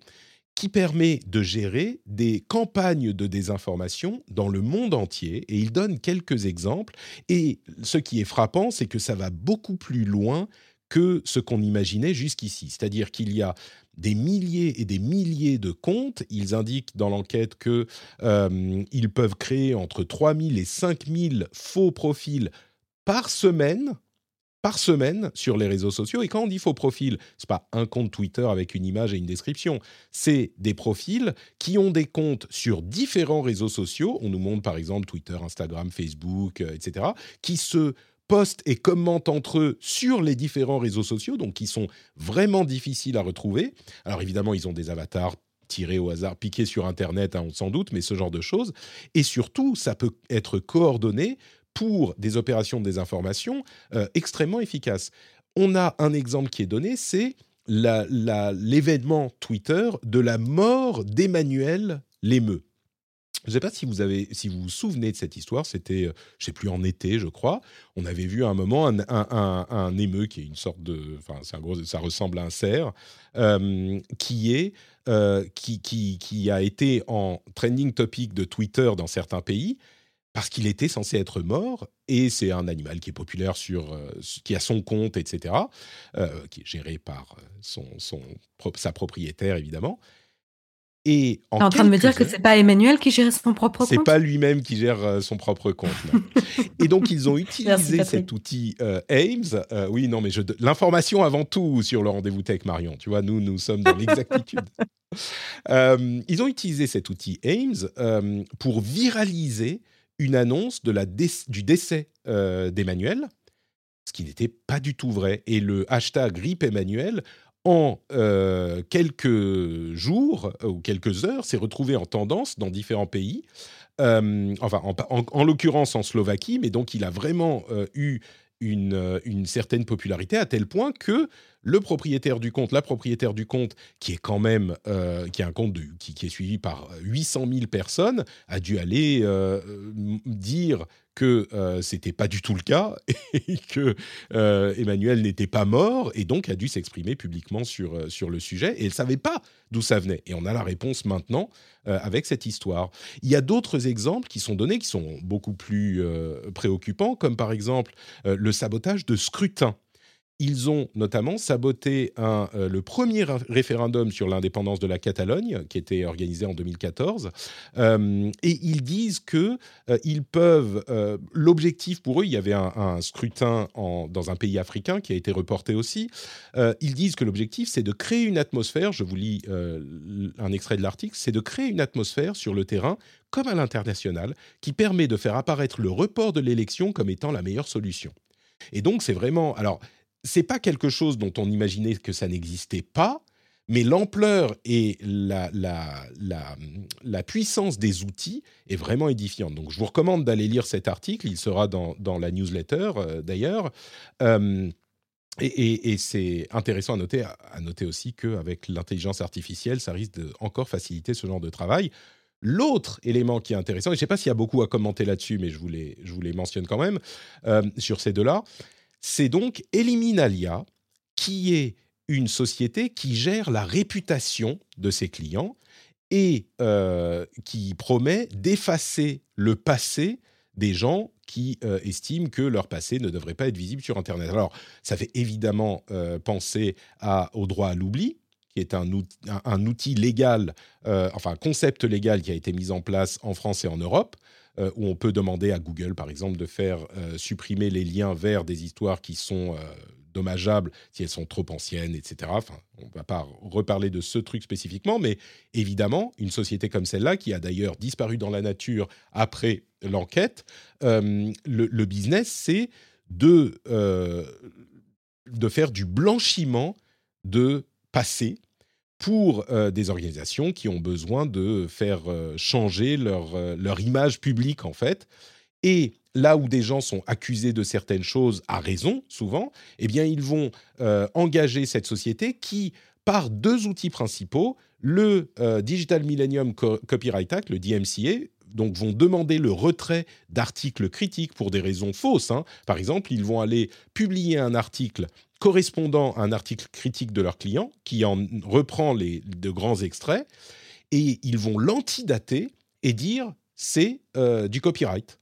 qui permet de gérer des campagnes de désinformation dans le monde entier. Et il donne quelques exemples. Et ce qui est frappant, c'est que ça va beaucoup plus loin que ce qu'on imaginait jusqu'ici. C'est-à-dire qu'il y a des milliers et des milliers de comptes. Ils indiquent dans l'enquête qu'ils euh, peuvent créer entre 3000 et 5000 faux profils par semaine par semaine sur les réseaux sociaux. Et quand on dit faux profil, c'est pas un compte Twitter avec une image et une description. C'est des profils qui ont des comptes sur différents réseaux sociaux. On nous montre par exemple Twitter, Instagram, Facebook, euh, etc. Qui se postent et commentent entre eux sur les différents réseaux sociaux, donc qui sont vraiment difficiles à retrouver. Alors évidemment, ils ont des avatars tiré au hasard, piqué sur Internet, hein, sans doute, mais ce genre de choses. Et surtout, ça peut être coordonné pour des opérations de désinformation euh, extrêmement efficaces. On a un exemple qui est donné, c'est l'événement Twitter de la mort d'Emmanuel Lémeux. Je ne sais pas si vous, avez, si vous vous souvenez de cette histoire, c'était, euh, je ne sais plus, en été, je crois. On avait vu à un moment un, un, émeu qui est une sorte de. Enfin, ça ressemble à un cerf, euh, qui, est, qui, qui, qui, a été en trending topic de Twitter dans certains pays parce qu'il était censé être mort et c'est un animal qui est populaire sur qui a son compte etc qui est géré par son, son sa propriétaire évidemment et en, en train de me dire que c'est pas Emmanuel qui gère son propre compte? C'est pas lui-même qui gère euh, son propre compte. et donc ils ont utilisé cet outil euh, Ames. Euh, oui, non, mais l'information avant tout sur le rendez-vous tech Marion. Tu vois, nous nous sommes dans l'exactitude. ils ont utilisé cet outil Ames pour viraliser une annonce de la du décès d'Emmanuel, ce qui n'était pas du tout vrai. Et le hashtag RIP Emmanuel en euh, quelques jours euh, ou quelques heures, s'est retrouvé en tendance dans différents pays. Euh, enfin, en, l'occurrence en Slovaquie, mais donc il a vraiment eu une, une, certaine popularité à tel point que le propriétaire du compte, la propriétaire du compte, qui est quand même qui est un compte qui, qui, est suivi par 800 000 personnes, a dû aller dire que euh, c'était pas du tout le cas et que euh, Emmanuel n'était pas mort et donc a dû s'exprimer publiquement sur, euh, sur le sujet et elle savait pas d'où ça venait. Et on a la réponse maintenant euh, avec cette histoire. Il y a d'autres exemples qui sont donnés qui sont beaucoup plus préoccupants, comme par exemple le sabotage de scrutin ils ont notamment saboté euh, le premier référendum sur l'indépendance de la Catalogne, qui était organisé en 2014. Euh, et ils disent que euh, ils peuvent. L'objectif pour eux, il y avait un, scrutin dans un pays africain qui a été reporté aussi. ils disent que l'objectif, c'est de créer une atmosphère. Je vous lis un extrait de l'article. C'est de créer une atmosphère sur le terrain comme à l'international, qui permet de faire apparaître le report de l'élection comme étant la meilleure solution. Et donc, c'est vraiment. Alors, c'est pas quelque chose dont on imaginait que ça n'existait pas, mais l'ampleur et la, la, puissance des outils est vraiment édifiante. Donc, je vous recommande d'aller lire cet article. Il sera dans, la newsletter, euh, d'ailleurs. Euh, et, c'est intéressant à noter, à noter aussi qu'avec l'intelligence artificielle, ça risque de encore faciliter ce genre de travail. L'autre élément qui est intéressant, et je ne sais pas s'il y a beaucoup à commenter là-dessus, mais je vous les, je vous les mentionne quand même, euh, sur ces deux-là, c'est donc Eliminalia, qui est une société qui gère la réputation de ses clients et euh, qui promet d'effacer le passé des gens qui euh, estiment que leur passé ne devrait pas être visible sur Internet. Alors, ça fait évidemment euh, penser au droit à l'oubli, qui est un outil, légal, enfin un concept légal qui a été mis en place en France et en Europe, euh, où on peut demander à Google, par exemple, de faire euh, supprimer les liens vers des histoires qui sont euh, dommageables si elles sont trop anciennes, etc. On ne va pas reparler de ce truc spécifiquement, mais évidemment, une société comme celle-là, qui a d'ailleurs disparu dans la nature après l'enquête, le, business, c'est de, de faire du blanchiment de passé pour euh, des organisations qui ont besoin de faire euh, changer leur, euh, leur image publique, en fait. Et là où des gens sont accusés de certaines choses, à raison, souvent, eh bien, ils vont engager cette société qui, par deux outils principaux, le Digital Millennium Copyright Act, le DMCA, donc vont demander le retrait d'articles critiques pour des raisons fausses. Hein. Par exemple, ils vont aller publier un article correspondant à un article critique de leur client, qui en reprend les, de grands extraits, et ils vont l'antidater et dire c'est euh, du copyright.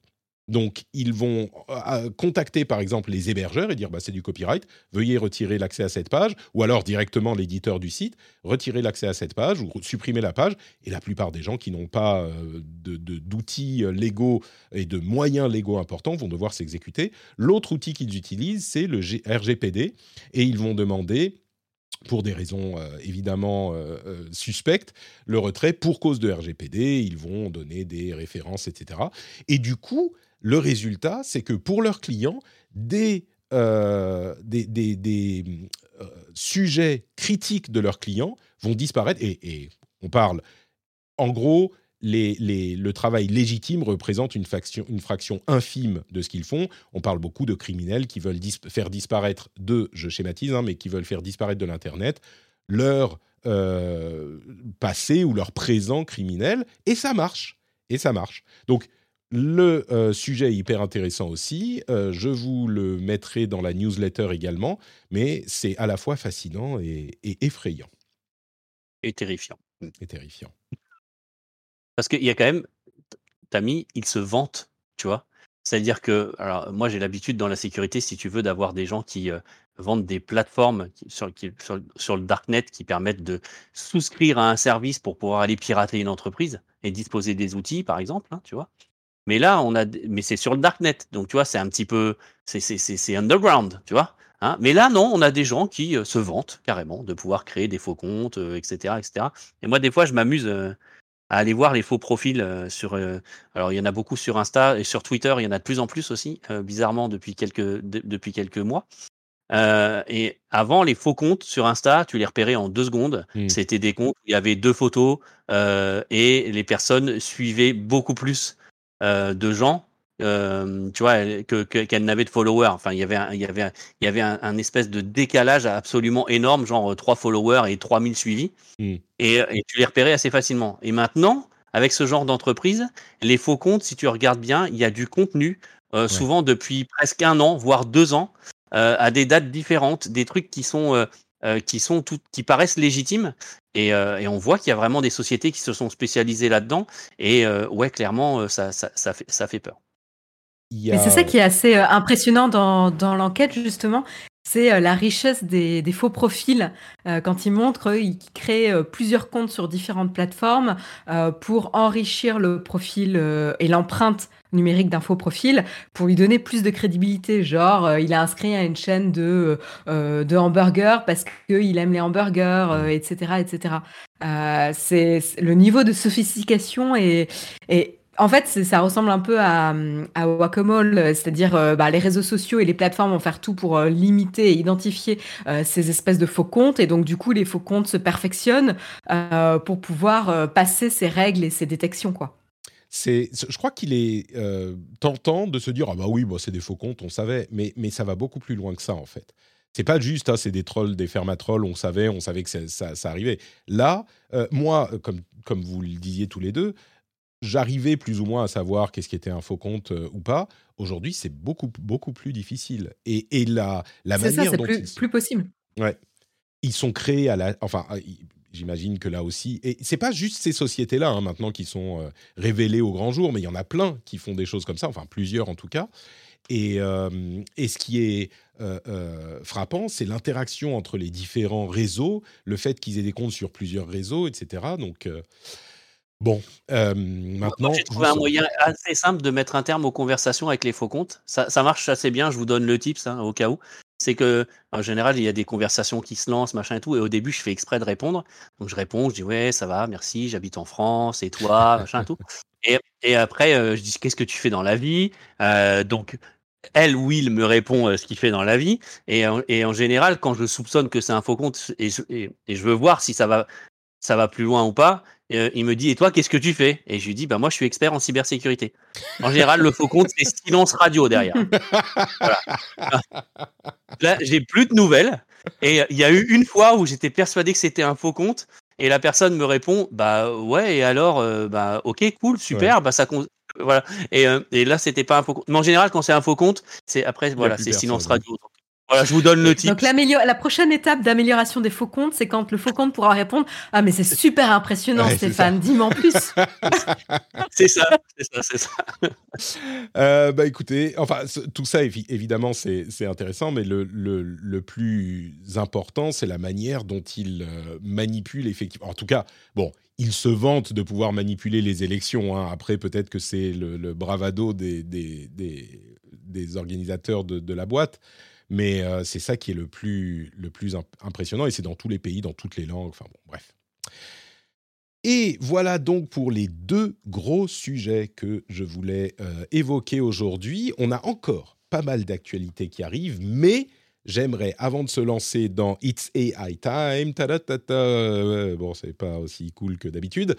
Donc, ils vont euh, euh, contacter par exemple les hébergeurs et dire bah, c'est du copyright, veuillez retirer l'accès à cette page, ou alors directement l'éditeur du site, retirer l'accès à cette page ou supprimer la page. Et la plupart des gens qui n'ont pas euh, d'outils légaux et de moyens légaux importants vont devoir s'exécuter. L'autre outil qu'ils utilisent, c'est le RGPD, et ils vont demander pour des raisons évidemment suspectes, le retrait pour cause de RGPD, ils vont donner des références, etc. Et du coup, le résultat, c'est que pour leurs clients, des, euh, euh, sujets critiques de leurs clients vont disparaître. Et, On parle, en gros, le travail légitime représente une, fraction infime de ce qu'ils font. On parle beaucoup de criminels qui veulent faire disparaître de, je schématise, hein, mais qui veulent faire disparaître de l'Internet leur euh, passé ou leur présent criminel, et ça marche. Et ça marche. Donc, le euh, sujet est hyper intéressant aussi. Euh, je vous le mettrai dans la newsletter également, mais c'est à la fois fascinant et, et effrayant. Et terrifiant. Et terrifiant. Parce qu'il y a quand même, Tami, il se vante, tu vois. C'est-à-dire que, alors moi j'ai l'habitude dans la sécurité, si tu veux, d'avoir des gens qui euh, vendent des plateformes sur, sur, le darknet qui permettent de souscrire à un service pour pouvoir aller pirater une entreprise et disposer des outils, par exemple, hein, tu vois. Mais là, on a, mais c'est sur le darknet, donc tu vois, c'est un petit peu, c'est underground, tu vois. Hein. mais là, non, on a des gens qui euh, se vantent carrément de pouvoir créer des faux comptes, etc., euh, etc. Et moi, des fois, je m'amuse à aller voir les faux profils euh, sur. Euh, alors, il y en a beaucoup sur Insta et sur Twitter, il y en a de plus en plus aussi, euh, bizarrement depuis quelques depuis quelques mois. et avant, les faux comptes sur Insta, tu les repérais en deux secondes. Mmh. C'était des comptes où il y avait deux photos et les personnes suivaient beaucoup plus de gens euh, tu vois, que, qu'elle n'avait de followers. Enfin, il y avait, un, il y avait, il y avait un, espèce de décalage absolument énorme, genre 3 followers et 3000 suivis. Hmm. Et, et, tu les repérais assez facilement. Et maintenant, avec ce genre d'entreprise, les faux comptes, si tu regardes bien, il y a du contenu, euh, souvent depuis presque un an, voire deux ans, euh, à des dates différentes, des trucs qui sont euh, qui sont tout, qui paraissent légitimes et, et on voit qu'il y a vraiment des sociétés qui se sont spécialisées là-dedans et ouais clairement ça, ça, ça, fait, ça fait peur. Mais c'est ça qui est assez euh, impressionnant dans, dans l'enquête, justement. C'est euh, la richesse des, faux profils euh, quand ils montrent qu'ils créent plusieurs comptes sur différentes plateformes pour enrichir le profil et l'empreinte numérique d'un faux profil pour lui donner plus de crédibilité. Genre, il a inscrit à une chaîne de, de hamburgers parce qu'il aime les hamburgers, etc. etc. c'est le niveau de sophistication et, et en fait, ça ressemble un peu à, à c'est-à-dire euh, bah, les réseaux sociaux et les plateformes vont faire tout pour euh, limiter et identifier euh, ces espèces de faux comptes. Et donc, du coup, les faux comptes se perfectionnent pour pouvoir passer ces règles et ces détections. quoi. C'est, je crois qu'il est tentant de se dire ah bah oui, bah, c'est des faux comptes, on savait, mais, mais ça va beaucoup plus loin que ça en fait. C'est pas juste, hein, c'est des trolls, des fermatrolls, on savait, on savait que ça, ça, arrivait. Là, moi, comme, comme vous le disiez tous les deux, j'arrivais plus ou moins à savoir qu'est-ce qui était un faux compte euh, ou pas. Aujourd'hui, c'est beaucoup, beaucoup plus difficile. Et, et la, la manière ça, c'est plus, plus possible. Ouais. Ils sont créés à la. Enfin, ah, j'imagine que là aussi. Et c'est pas juste ces sociétés-là, hein, maintenant, qui sont euh, révélées au grand jour, mais il y en a plein qui font des choses comme ça, enfin, plusieurs en tout cas. Et, euh, et ce qui est frappant, c'est l'interaction entre les différents réseaux, le fait qu'ils aient des comptes sur plusieurs réseaux, etc. Donc. Bon, euh, maintenant. J'ai trouvé un moyen assez simple de mettre un terme aux conversations avec les faux comptes. Ça, ça marche assez bien, je vous donne le tips hein, au cas où. C'est que, en général, il y a des conversations qui se lancent, machin et tout, et au début, je fais exprès de répondre. Donc, je réponds, je dis, ouais, ça va, merci, j'habite en France, et toi, machin et tout. Et, et après, euh, je dis, qu'est-ce que tu fais dans la vie? Euh, Donc, elle ou il me répond ce qu'il fait dans la vie. Et, et, en général, quand je soupçonne que c'est un faux compte et je, et, et je veux voir si ça va, ça va plus loin ou pas, euh, il me dit, et toi, qu'est-ce que tu fais? Et je lui dis, bah, moi, je suis expert en cybersécurité. En général, le faux compte, c'est silence radio derrière. Là, j'ai plus de nouvelles. Et il y a eu une fois où j'étais persuadé que c'était un faux compte. Et la personne me répond, bah ouais, et alors, euh, bah ok, cool, super, bah ça voilà. Et, euh, et là, c'était pas un faux compte. Mais en général, quand c'est un faux compte, c'est après, voilà, c'est silence radio. Voilà, je vous donne le titre. Donc la prochaine étape d'amélioration des faux comptes, c'est quand le faux compte pourra répondre Ah, mais c'est super impressionnant, Stéphane, dis-moi en plus. c'est ça, c'est ça, c'est ça. Euh, bah écoutez, enfin, tout ça, évidemment, c'est intéressant, mais le, le, le, plus important, c'est la manière dont il euh, manipule effectivement. En tout cas, bon, il se vante de pouvoir manipuler les élections. Hein. Après, peut-être que c'est le, bravado des, des, des, des organisateurs de, de la boîte. Mais euh, c'est ça qui est le plus, le plus impressionnant et c'est dans tous les pays, dans toutes les langues. Enfin bon, bref. Et voilà donc pour les deux gros sujets que je voulais euh, évoquer aujourd'hui. On a encore pas mal d'actualités qui arrivent, mais j'aimerais, avant de se lancer dans It's AI Time, ta -ta -ta, bon, c'est pas aussi cool que d'habitude,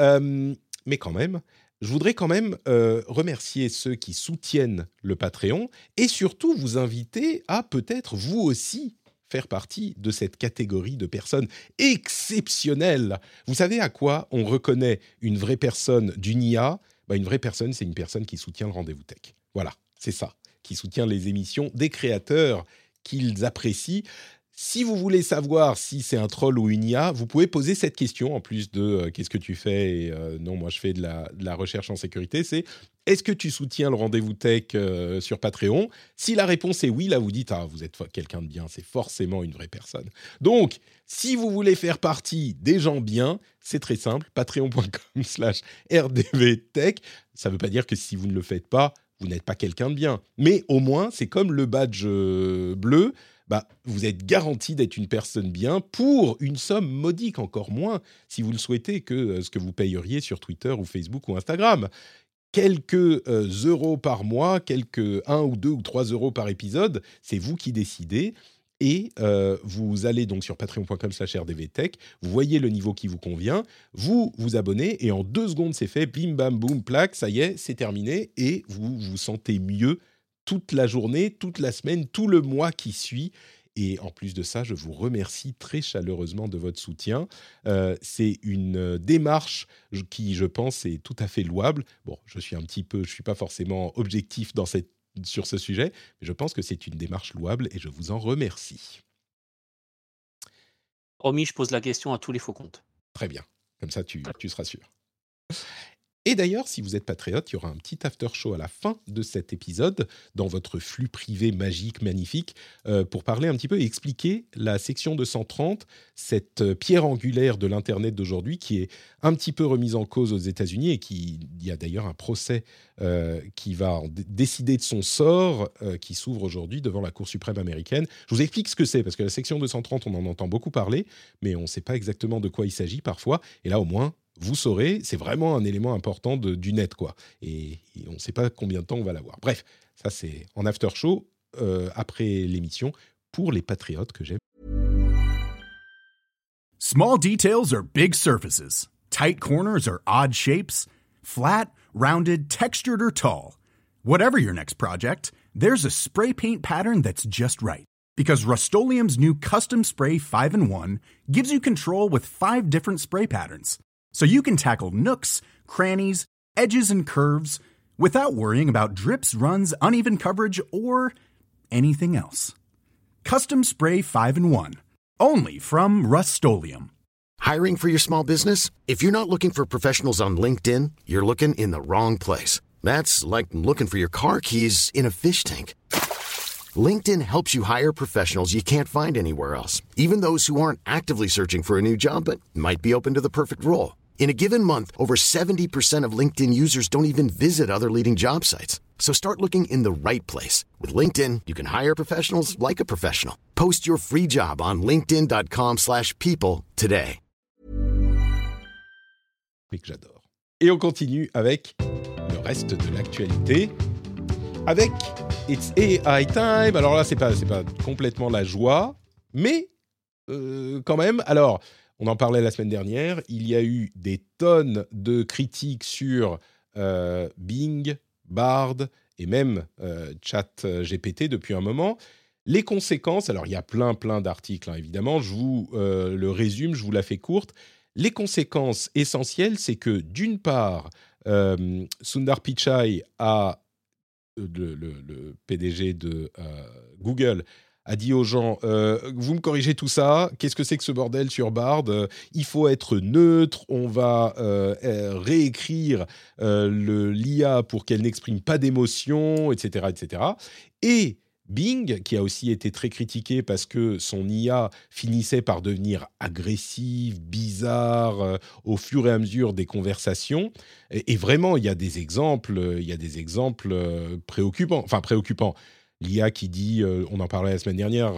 euh, mais quand même, je voudrais quand même euh, remercier ceux qui soutiennent le Patreon et surtout vous inviter à peut-être vous aussi faire partie de cette catégorie de personnes exceptionnelles. Vous savez à quoi on reconnaît une vraie personne d'une IA bah, Une vraie personne, c'est une personne qui soutient le rendez-vous tech. Voilà, c'est ça, qui soutient les émissions des créateurs qu'ils apprécient. Si vous voulez savoir si c'est un troll ou une IA, vous pouvez poser cette question en plus de euh, qu'est-ce que tu fais et euh, non, moi je fais de la, recherche en sécurité. C'est est-ce que tu soutiens le rendez-vous tech euh, sur Patreon? Si la réponse est oui, là vous dites ah vous êtes quelqu'un de bien, c'est forcément une vraie personne. Donc si vous voulez faire partie des gens bien, c'est très simple, patreon.com/slash rdvtech. Ça ne veut pas dire que si vous ne le faites pas, vous n'êtes pas quelqu'un de bien. Mais au moins, c'est comme le badge bleu bah, vous êtes garanti d'être une personne bien pour une somme modique, encore moins si vous le souhaitez que euh, ce que vous payeriez sur Twitter ou Facebook ou Instagram. Quelques euh, euros par mois, quelques 1 ou 2 ou 3 euros par épisode, c'est vous qui décidez. Et euh, vous allez donc sur patreon.com slash rdvtech, vous voyez le niveau qui vous convient, vous vous abonnez et en deux secondes c'est fait, bim bam boum, plaque, ça y est, c'est terminé et vous vous sentez mieux toute la journée, toute la semaine, tout le mois qui suit. Et en plus de ça, je vous remercie très chaleureusement de votre soutien. Euh, c'est une euh, démarche qui, je pense, est tout à fait louable. Bon, je suis un petit peu, je suis pas forcément objectif dans cette, sur ce sujet, mais je pense que c'est une démarche louable et je vous en remercie. Promis, je pose la question à tous les faux comptes. Très bien, comme ça tu, tu seras sûr. Et d'ailleurs, si vous êtes patriote, il y aura un petit after show à la fin de cet épisode dans votre flux privé magique, magnifique, euh, pour parler un petit peu et expliquer la section 230, cette euh, pierre angulaire de l'Internet d'aujourd'hui qui est un petit peu remise en cause aux États-Unis et qui, il y a d'ailleurs un procès euh, qui va décider de son sort, qui s'ouvre aujourd'hui devant la Cour suprême américaine. Je vous explique ce que c'est, parce que la section 230, on en entend beaucoup parler, mais on ne sait pas exactement de quoi il s'agit parfois. Et là, au moins, vous saurez, c'est vraiment un élément important de, du net, quoi. Et, on ne sait pas combien de temps on va l'avoir. Bref, ça c'est en after show euh, après l'émission pour les patriotes que j'aime. Small details are big surfaces. Tight corners are odd shapes. Flat, rounded, textured or tall. Whatever your next project, there's a spray paint pattern that's just right. Because Rust-Oleum's new Custom Spray 5 in 1 gives you control with five different spray patterns so you can tackle nooks, crannies, edges, and curves without worrying about drips, runs, uneven coverage, or anything else. Custom Spray 5 and 1. Only from Rust Hiring for your small business? If you're not looking for professionals on LinkedIn, you're looking in the wrong place. That's like looking for your car keys in a fish tank. LinkedIn helps you hire professionals you can't find anywhere else, even those who aren't actively searching for a new job but might be open to the perfect role. In a given month, over 70% of LinkedIn users don't even visit other leading job sites. So start looking in the right place. With LinkedIn, you can hire professionals like a professional. Post your free job on linkedin.com slash people today. J'adore. Et on continue avec le reste de l'actualité. Avec It's AI Time. Alors là, c'est pas, pas complètement la joie, mais euh, quand même. Alors... On en parlait la semaine dernière. Il y a eu des tonnes de critiques sur euh, Bing, Bard et même euh, Chat GPT depuis un moment. Les conséquences, alors il y a plein plein d'articles hein, évidemment, je vous euh, le résume, je vous la fais courte. Les conséquences essentielles, c'est que d'une part, Sundar Pichai a, le, le, PDG de Google, a dit aux gens euh, Vous me corrigez tout ça, qu'est-ce que c'est que ce bordel sur Bard euh, Il faut être neutre, on va euh, réécrire l'IA pour qu'elle n'exprime pas d'émotion, etc., etc. Et Bing, qui a aussi été très critiqué parce que son IA finissait par devenir agressive, bizarre au fur et à mesure des conversations. Et, et, vraiment, il y a des exemples, il y a des exemples préoccupants, enfin préoccupants l'IA qui dit, on en parlait la semaine dernière,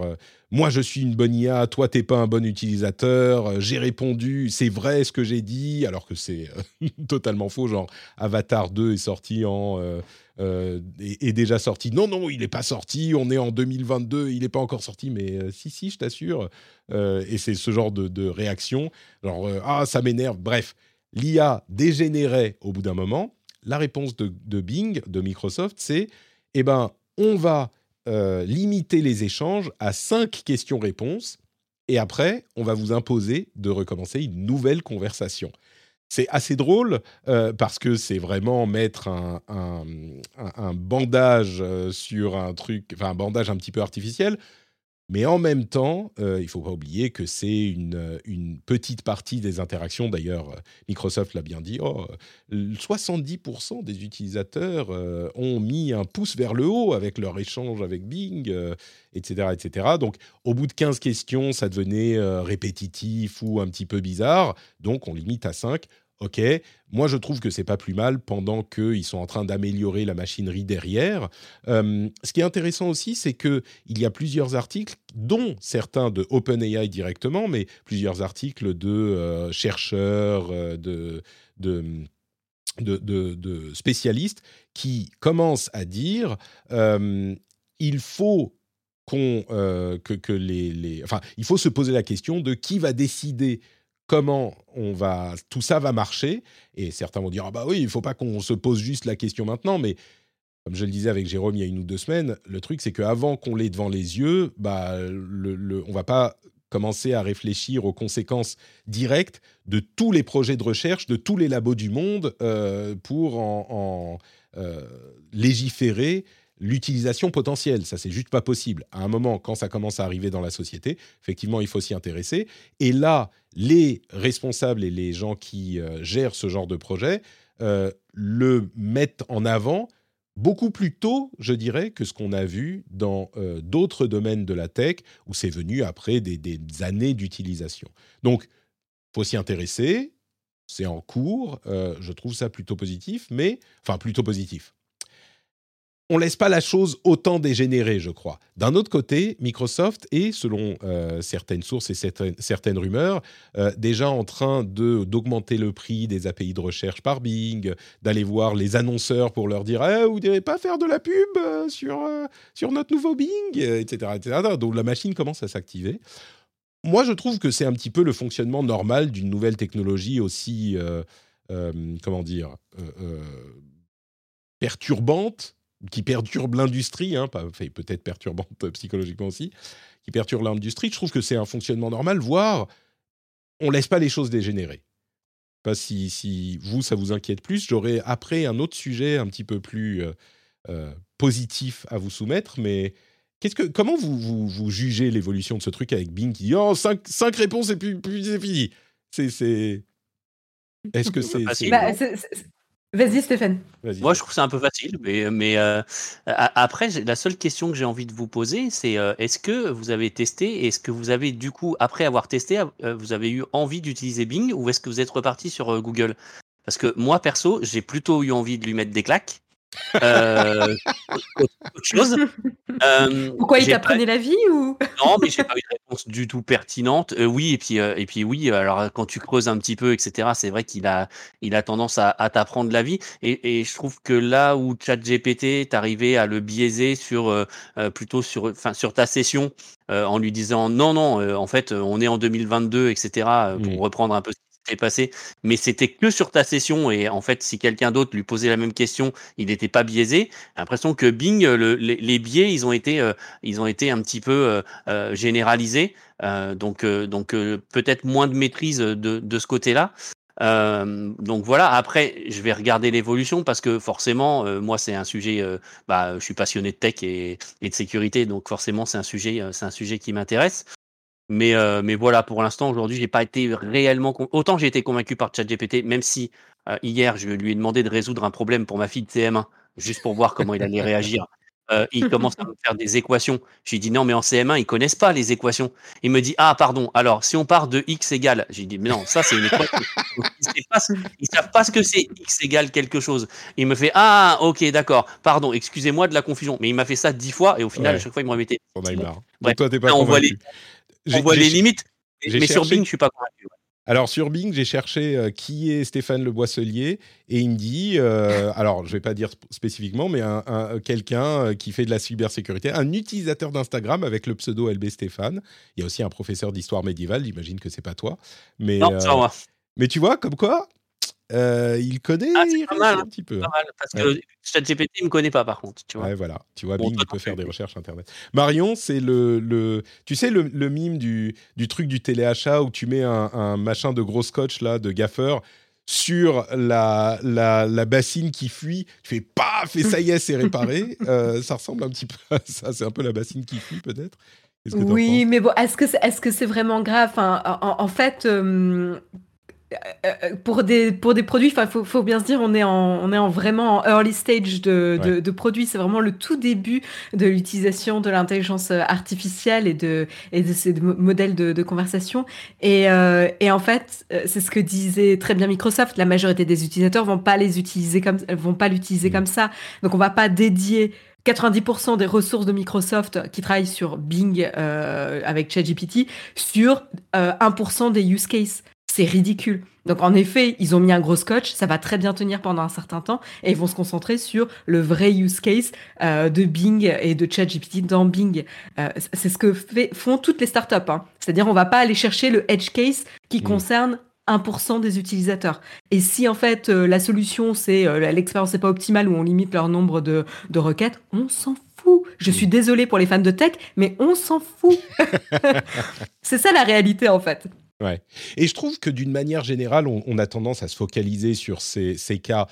moi je suis une bonne IA, toi t'es pas un bon utilisateur, j'ai répondu, c'est vrai ce que j'ai dit, alors que c'est totalement faux, genre Avatar 2 est sorti en... est, déjà sorti. Non, non, il n'est pas sorti, on est en 2022, il n'est pas encore sorti, mais si, si, je t'assure. et c'est ce genre de, de réaction, genre, ah, ça m'énerve, bref l'IA dégénérait au bout d'un moment, la réponse de, Bing, de Microsoft, c'est eh ben, on va euh, limiter les échanges à cinq questions-réponses et après, on va vous imposer de recommencer une nouvelle conversation. C'est assez drôle euh, parce que c'est vraiment mettre un, un bandage euh, sur un truc, enfin un bandage un petit peu artificiel mais en même temps, euh, il ne faut pas oublier que c'est une, euh, petite partie des interactions. D'ailleurs, euh, Microsoft l'a bien dit, oh, 70% des utilisateurs ont mis un pouce vers le haut avec leur échange avec Bing, etc., etc. Donc, au bout de 15 questions, ça devenait répétitif ou un petit peu bizarre. Donc, on limite à 5 ok, moi je trouve que c'est pas plus mal pendant qu'ils sont en train d'améliorer la machinerie derrière. Euh, ce qui est intéressant aussi, c'est que il y a plusieurs articles, dont certains de OpenAI directement, mais plusieurs articles de euh, chercheurs, euh, de, spécialistes qui commencent à dire il faut qu'on que, les, enfin il faut se poser la question de qui va décider comment on va, tout ça va marcher. Et certains vont dire ah bah oui, il faut pas qu'on se pose juste la question maintenant, mais comme je le disais avec Jérôme il y a une ou deux semaines, le truc c'est qu'avant qu'on l'ait devant les yeux, bah le, on va pas commencer à réfléchir aux conséquences directes de tous les projets de recherche, de tous les labos du monde euh, pour en, euh, légiférer l'utilisation potentielle. Ça, c'est juste pas possible. À un moment, quand ça commence à arriver dans la société, effectivement, il faut s'y intéresser. Et là, les responsables et les gens qui euh, gèrent ce genre de projet euh, le mettent en avant beaucoup plus tôt, je dirais, que ce qu'on a vu dans euh, d'autres domaines de la tech, où c'est venu après des, des années d'utilisation. Donc, faut s'y intéresser. C'est en cours. je trouve ça plutôt positif, mais enfin plutôt positif on laisse pas la chose autant dégénérer, je crois. D'un autre côté, Microsoft est, selon euh, certaines sources et certaines, rumeurs, euh, déjà en train de d'augmenter le prix des API de recherche par Bing, d'aller voir les annonceurs pour leur dire eh, vous ne pas faire de la pub euh, sur, sur notre nouveau Bing, etc., etc. Donc la machine commence à s'activer. Moi, je trouve que c'est un petit peu le fonctionnement normal d'une nouvelle technologie aussi, comment dire, perturbante qui perturbe l'industrie, hein, peut-être perturbante psychologiquement aussi, qui perturbe l'industrie. Je trouve que c'est un fonctionnement normal, voire on laisse pas les choses dégénérer. Pas si, si vous, ça vous inquiète plus. J'aurai après un autre sujet un petit peu plus euh, euh, positif à vous soumettre, mais qu'est-ce que, comment vous, vous, jugez l'évolution de ce truc avec Bing qui dit Oh, cinq, cinq réponses et puis, puis c'est fini? C'est. Est-ce que c'est. Bah, Vas-y Stéphane. Moi je trouve ça un peu facile, mais, mais euh, après la seule question que j'ai envie de vous poser, c'est euh, est-ce que vous avez testé, est-ce que vous avez du coup après avoir testé, euh, vous avez eu envie d'utiliser Bing ou est-ce que vous êtes reparti sur Google? Parce que moi perso, j'ai plutôt eu envie de lui mettre des claques euh, autre chose. Euh, Pourquoi il t'apprenait la vie ou? Non, mais j'ai pas eu de réponse du tout pertinente. Euh, oui, et puis et puis oui. Alors quand tu creuses un petit peu, etc. C'est vrai qu'il a il a tendance à, t'apprendre la vie. Et, je trouve que là où ChatGPT t'arrivais à le biaiser sur plutôt sur enfin sur ta session en lui disant non non en fait on est en 2022 etc. Pour reprendre un peu passé, mais c'était que sur ta session. Et en fait, si quelqu'un d'autre lui posait la même question, il n'était pas biaisé. L'impression que Bing, les, biais, ils ont été, euh, ils ont été un petit peu euh, euh, généralisés. donc, donc peut-être moins de maîtrise de, de ce côté-là. donc voilà. Après, je vais regarder l'évolution parce que forcément, moi, c'est un sujet. bah, je suis passionné de tech et, et de sécurité, donc forcément, c'est un sujet, c'est un sujet qui m'intéresse. Mais, euh, mais voilà, pour l'instant, aujourd'hui, j'ai pas été réellement. Autant j'ai été convaincu par ChatGPT, même si euh, hier, je lui ai demandé de résoudre un problème pour ma fille de CM1, juste pour voir comment il allait réagir. euh, il commence à me faire des équations. J'ai dit non, mais en CM1, ils connaissent pas les équations. Il me dit ah pardon. Alors si on part de x égale, j'ai dit mais non, ça c'est une équation. ils, ne savent pas ce que c'est x égale quelque chose. Il me fait ah ok d'accord, pardon, excusez-moi de la confusion. Mais il m'a fait ça dix fois et au final à chaque fois il me remettait. On a marre. toi, pas on voit les, on voit les limites. Mais sur Bing, je suis pas convaincu. Alors sur Bing, j'ai cherché euh, qui est Stéphane Le Boisselier et il me dit, euh, alors je vais pas dire spécifiquement, mais un, quelqu'un euh, qui fait de la cybersécurité, un utilisateur d'Instagram avec le pseudo LB Stéphane. Il y a aussi un professeur d'histoire médiévale, j'imagine que c'est pas toi, mais non, moi. mais tu vois, comme quoi, euh, il connaît ah, pas mal, un hein. petit peu. Pas hein. mal, parce que ChatGPT, il me connaît pas, par contre. Tu vois. Ouais, voilà. Tu vois, Bing, il peut faire des recherches Internet. Marion, c'est le, le... Tu sais, le, le mime du, du truc du téléachat où tu mets un, un machin de gros scotch, là, de gaffeur, sur la, la, la, bassine qui fuit, tu fais paf et ça y est, c'est réparé. euh, ça ressemble un petit peu à ça. C'est un peu la bassine qui fuit, peut-être. Oui, mais bon, est-ce que c'est est -ce c'est vraiment grave? Enfin, en, en, fait, euh, pour des pour des produits, il faut, faut, bien se dire, on est en on est en vraiment en early stage de, de, de produits. C'est vraiment le tout début de l'utilisation de l'intelligence euh, artificielle et de et de ces modèles de, de conversation. Et, euh, et en fait, c'est ce que disait très bien Microsoft. La majorité des utilisateurs vont pas les utiliser comme vont pas l'utiliser mmh. comme ça. Donc on va pas dédier 90% des ressources de Microsoft qui travaillent sur Bing euh, avec ChatGPT sur euh, 1% des use cases c'est ridicule. Donc en effet, ils ont mis un gros scotch, ça va très bien tenir pendant un certain temps, et ils vont se concentrer sur le vrai use case euh, de Bing et de ChatGPT dans Bing. Euh, c'est ce que font toutes les startups. Hein. C'est-à-dire on va pas aller chercher le edge case qui mmh. concerne 1% des utilisateurs. Et si en fait euh, la solution c'est l'expérience n'est pas optimale ou on limite leur nombre de, de requêtes, on s'en fout. Je mmh. suis désolé pour les fans de tech, mais on s'en fout. c'est ça la réalité en fait. Ouais. Et je trouve que d'une manière générale, on, a tendance à se focaliser sur ces, cas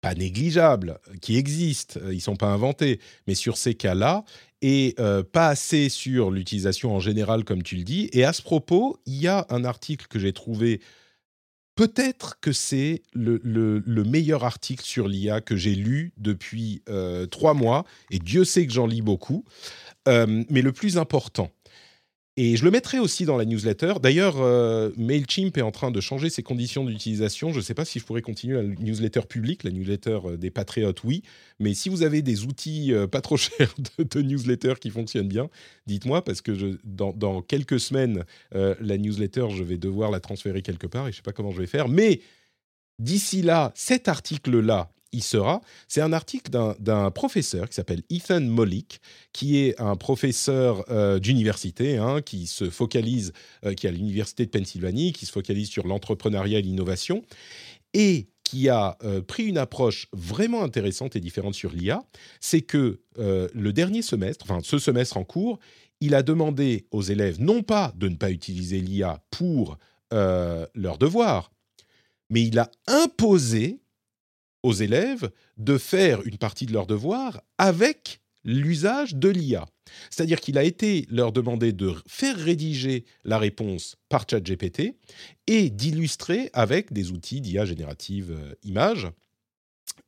pas négligeables, qui existent, euh, ils ne sont pas inventés, mais sur ces cas-là, et euh, pas assez sur l'utilisation en général, comme tu le dis. Et à ce propos, il y a un article que j'ai trouvé, peut-être que c'est le, meilleur article sur l'IA que j'ai lu depuis euh, trois mois, et Dieu sait que j'en lis beaucoup, mais le plus important. Et je le mettrai aussi dans la newsletter. D'ailleurs, euh, Mailchimp est en train de changer ses conditions d'utilisation. Je ne sais pas si je pourrais continuer la newsletter publique, la newsletter euh, des patriotes, oui. Mais si vous avez des outils euh, pas trop chers de, newsletter qui fonctionnent bien, dites-moi parce que dans, quelques semaines, la newsletter, je vais devoir la transférer quelque part et je ne sais pas comment je vais faire. Mais d'ici là, cet article-là, il sera. C'est un article d'un professeur qui s'appelle Ethan Mollick, qui est un professeur euh, d'université, hein, qui se focalise, euh, qui est à l'université de Pennsylvanie, qui se focalise sur l'entrepreneuriat et l'innovation, et qui a euh, pris une approche vraiment intéressante et différente sur l'IA. C'est que le dernier semestre, enfin ce semestre en cours, il a demandé aux élèves non pas de ne pas utiliser l'IA pour leurs devoirs, mais il a imposé aux élèves de faire une partie de leurs devoirs avec l'usage de l'IA. C'est-à-dire qu'il a été leur demandé de faire rédiger la réponse par ChatGPT et d'illustrer avec des outils d'IA générative euh, images.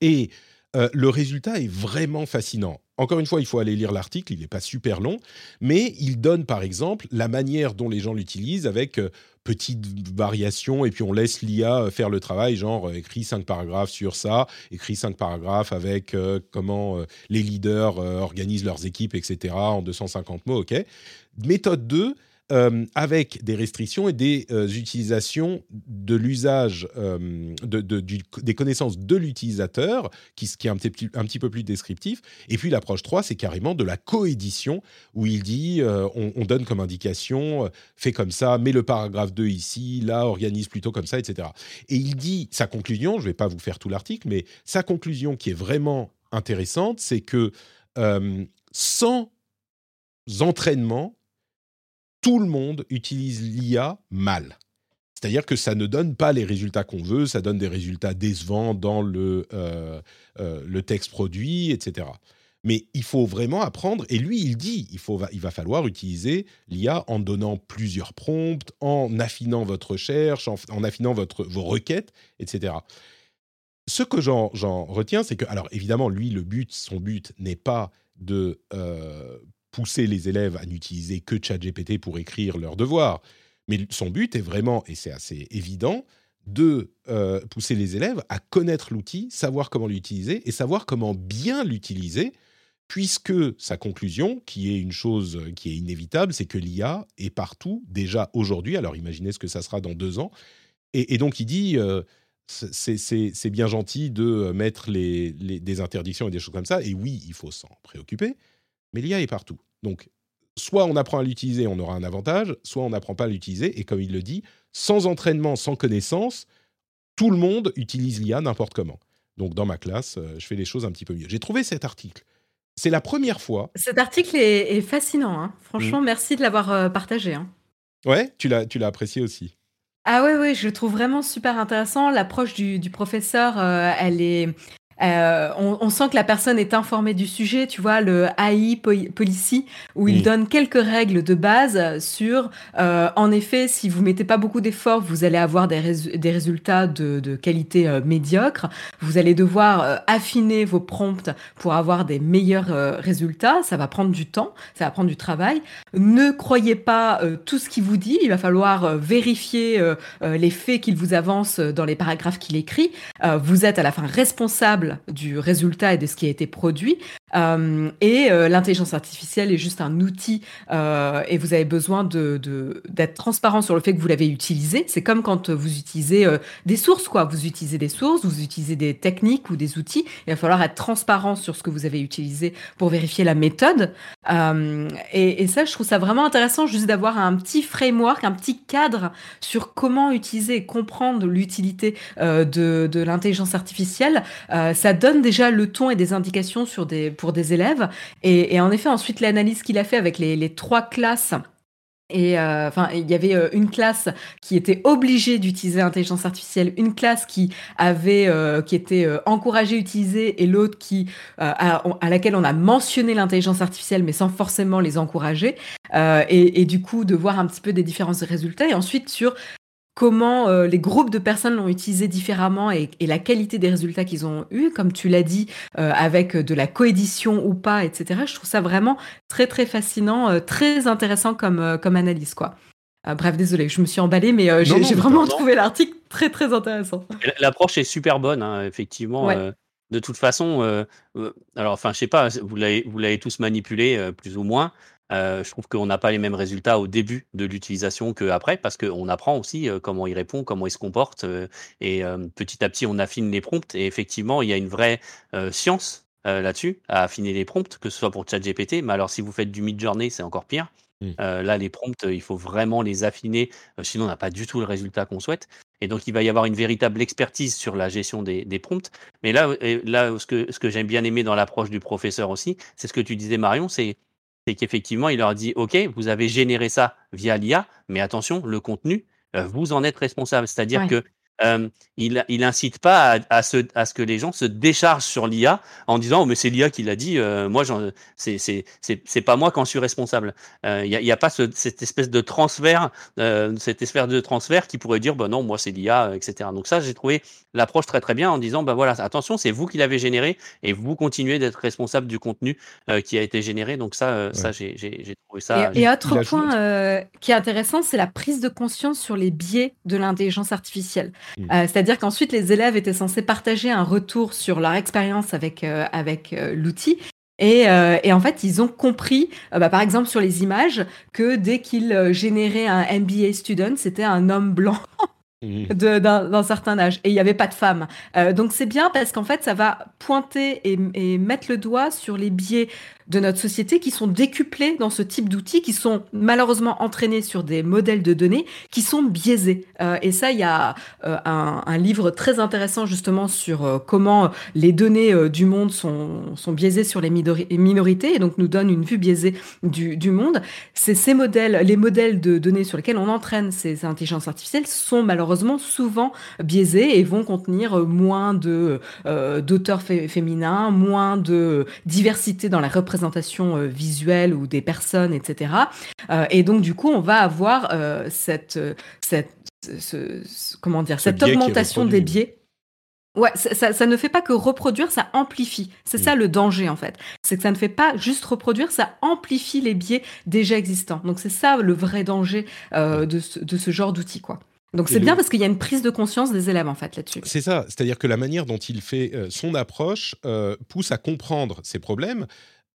Et euh, le résultat est vraiment fascinant. Encore une fois, il faut aller lire l'article, il n'est pas super long, mais il donne par exemple la manière dont les gens l'utilisent avec euh, petites variations et puis on laisse l'IA euh, faire le travail, genre écrit cinq paragraphes sur ça, écrit cinq paragraphes avec comment les leaders organisent leurs équipes, etc. en 250 mots, ok? Méthode 2, euh, avec des restrictions et des euh, utilisations de l'usage euh, de, des connaissances de l'utilisateur, qui, qui, est un petit, peu plus descriptif. Et puis l'approche 3, c'est carrément de la coédition, où il dit, on, donne comme indication, fais comme ça, mets le paragraphe 2 ici, là, organise plutôt comme ça, etc. Et il dit, sa conclusion, je ne vais pas vous faire tout l'article, mais sa conclusion qui est vraiment intéressante, c'est que sans entraînement, tout le monde utilise l'IA mal. C'est-à-dire que ça ne donne pas les résultats qu'on veut, ça donne des résultats décevants dans le, euh, euh, le texte produit, etc. Mais il faut vraiment apprendre, et lui, il dit, il, faut, il va falloir utiliser l'IA en donnant plusieurs prompts, en affinant votre recherche, en, affinant votre, vos requêtes, etc. Ce que j'en retiens, c'est que, alors évidemment, lui, le but, son but n'est pas de pousser les élèves à n'utiliser que ChatGPT pour écrire leurs devoirs. Mais son but est vraiment, et c'est assez évident, de pousser les élèves à connaître l'outil, savoir comment l'utiliser et savoir comment bien l'utiliser puisque sa conclusion, qui est une chose qui est inévitable, c'est que l'IA est partout déjà aujourd'hui. Alors imaginez ce que ça sera dans deux ans. Et, donc il dit, euh, c'est bien gentil de mettre des interdictions et des choses comme ça. Et oui, il faut s'en préoccuper. Mais l'IA est partout. Donc soit on apprend à l'utiliser, on aura un avantage, soit on n'apprend pas à l'utiliser. Et comme il le dit, sans entraînement, sans connaissance, tout le monde utilise l'IA n'importe comment. Donc dans ma classe, euh, je fais les choses un petit peu mieux. J'ai trouvé cet article c'est la première fois. Cet article est, fascinant. Hein. Franchement, mm. merci de l'avoir euh, partagé. Hein. Ouais, tu l'as, tu l'as apprécié aussi. Ah ouais, ouais, je le trouve vraiment super intéressant. L'approche du, professeur, euh, elle est, euh, on, sent que la personne est informée du sujet, tu vois, le AI Policy, où il donne quelques règles de base sur, euh, en effet, si vous mettez pas beaucoup d'efforts, vous allez avoir des, résultats de, qualité euh, médiocre. Vous allez devoir affiner vos prompts pour avoir des meilleurs résultats. Ça va prendre du temps, ça va prendre du travail. Ne croyez pas tout ce qu'il vous dit. Il va falloir vérifier les faits qu'il vous avance dans les paragraphes qu'il écrit. vous êtes à la fin responsable du résultat et de ce qui a été produit. Euh, et euh, l'intelligence artificielle est juste un outil euh, et vous avez besoin d'être transparent sur le fait que vous l'avez utilisé. C'est comme quand vous utilisez des sources, quoi. Vous utilisez des sources, vous utilisez des techniques ou des outils. Il va falloir être transparent sur ce que vous avez utilisé pour vérifier la méthode. Et, ça, je trouve ça vraiment intéressant juste d'avoir un petit framework, un petit cadre sur comment utiliser et comprendre l'utilité de l'intelligence artificielle. ça donne déjà le ton et des indications sur des pour des élèves. Et, en effet, ensuite, l'analyse qu'il a fait avec les, trois classes et euh, enfin, il y avait euh, une classe qui était obligée d'utiliser l'intelligence artificielle, une classe qui avait, euh, qui était encouragée à utiliser, et l'autre qui à, laquelle on a mentionné l'intelligence artificielle, mais sans forcément les encourager. Et, et, du coup, de voir un petit peu des différents résultats. Et ensuite sur comment euh, les groupes de personnes l'ont utilisé différemment et, la qualité des résultats qu'ils ont eus, comme tu l'as dit, euh, avec de la coédition ou pas, etc. Je trouve ça vraiment très très fascinant, euh, très intéressant comme, comme analyse, quoi. bref, désolé, je me suis emballée, mais j'ai vraiment trouvé l'article très très intéressant. L'approche est super bonne, hein, effectivement. de toute façon, alors enfin, je sais pas, vous l'avez tous manipulé plus ou moins. Euh, je trouve qu'on n'a pas les mêmes résultats au début de l'utilisation qu'après, parce qu'on apprend aussi euh, comment il répond, comment il se comporte, euh, et petit à petit on affine les prompts. Et effectivement, il y a une vraie science là-dessus à affiner les prompts, que ce soit pour ChatGPT. Mais alors, si vous faites du mid-journey, c'est encore pire. Mmh. là, les prompts, il faut vraiment les affiner, sinon on n'a pas du tout le résultat qu'on souhaite. Et donc, il va y avoir une véritable expertise sur la gestion des, prompts. Mais là, là ce que, ce que j'aime bien aimer dans l'approche du professeur aussi, c'est ce que tu disais, Marion, c'est c'est qu'effectivement, il leur dit, OK, vous avez généré ça via l'IA, mais attention, le contenu, euh, vous en êtes responsable. C'est-à-dire que il, il incite pas à, ce, à, ce, que les gens se déchargent sur l'IA en disant oh, mais c'est l'IA qui l'a dit, euh, moi c'est c'est pas moi quand je suis responsable. Il euh, n'y a, y a, pas cette espèce de transfert, euh, cette espèce de transfert qui pourrait dire bah non moi c'est l'IA, etc. Donc ça j'ai trouvé l'approche très très bien en disant bah voilà attention c'est vous qui l'avez généré et vous continuez d'être responsable du contenu qui a été généré. Donc ça ça j'ai trouvé ça. Et, et autre point qui est intéressant c'est la prise de conscience sur les biais de l'intelligence artificielle. Mmh. Euh, c'est-à-dire qu'ensuite, les élèves étaient censés partager un retour sur leur expérience avec, euh, avec euh, l'outil. Et, en fait, ils ont compris, bah, par exemple sur les images, que dès qu'ils généraient un NBA student, c'était un homme blanc. Mmh. d'un certain âge et il n'y avait pas de femmes. donc c'est bien parce qu'en fait ça va pointer et, et, mettre le doigt sur les biais de notre société qui sont décuplés dans ce type d'outils, qui sont malheureusement entraînés sur des modèles de données qui sont biaisés. Euh, et ça, il y a euh, un, livre très intéressant justement sur euh, comment les données du monde sont, sont biaisées sur les minorités et donc nous donne une vue biaisée du, du monde. C'est ces modèles, les modèles de données sur lesquels on entraîne ces intelligences artificielles sont malheureusement souvent biaisés et vont contenir moins d'auteurs féminins, moins de diversité dans la représentation représentation euh, visuelle ou des personnes, etc. Euh, et donc, du coup, on va avoir euh, cette, cette, comment dire, cette augmentation des biais Ouais, ça, ne fait pas que reproduire, ça amplifie. C'est ça le danger en fait. C'est que ça ne fait pas juste reproduire, ça amplifie les biais déjà existants. Donc c'est ça le vrai danger euh, de, ce, genre d'outil, quoi. Donc c'est bien parce qu'il y a une prise de conscience des élèves en fait là-dessus. C'est ça, c'est-à-dire que la manière dont il fait euh, son approche euh, pousse à comprendre ces problèmes,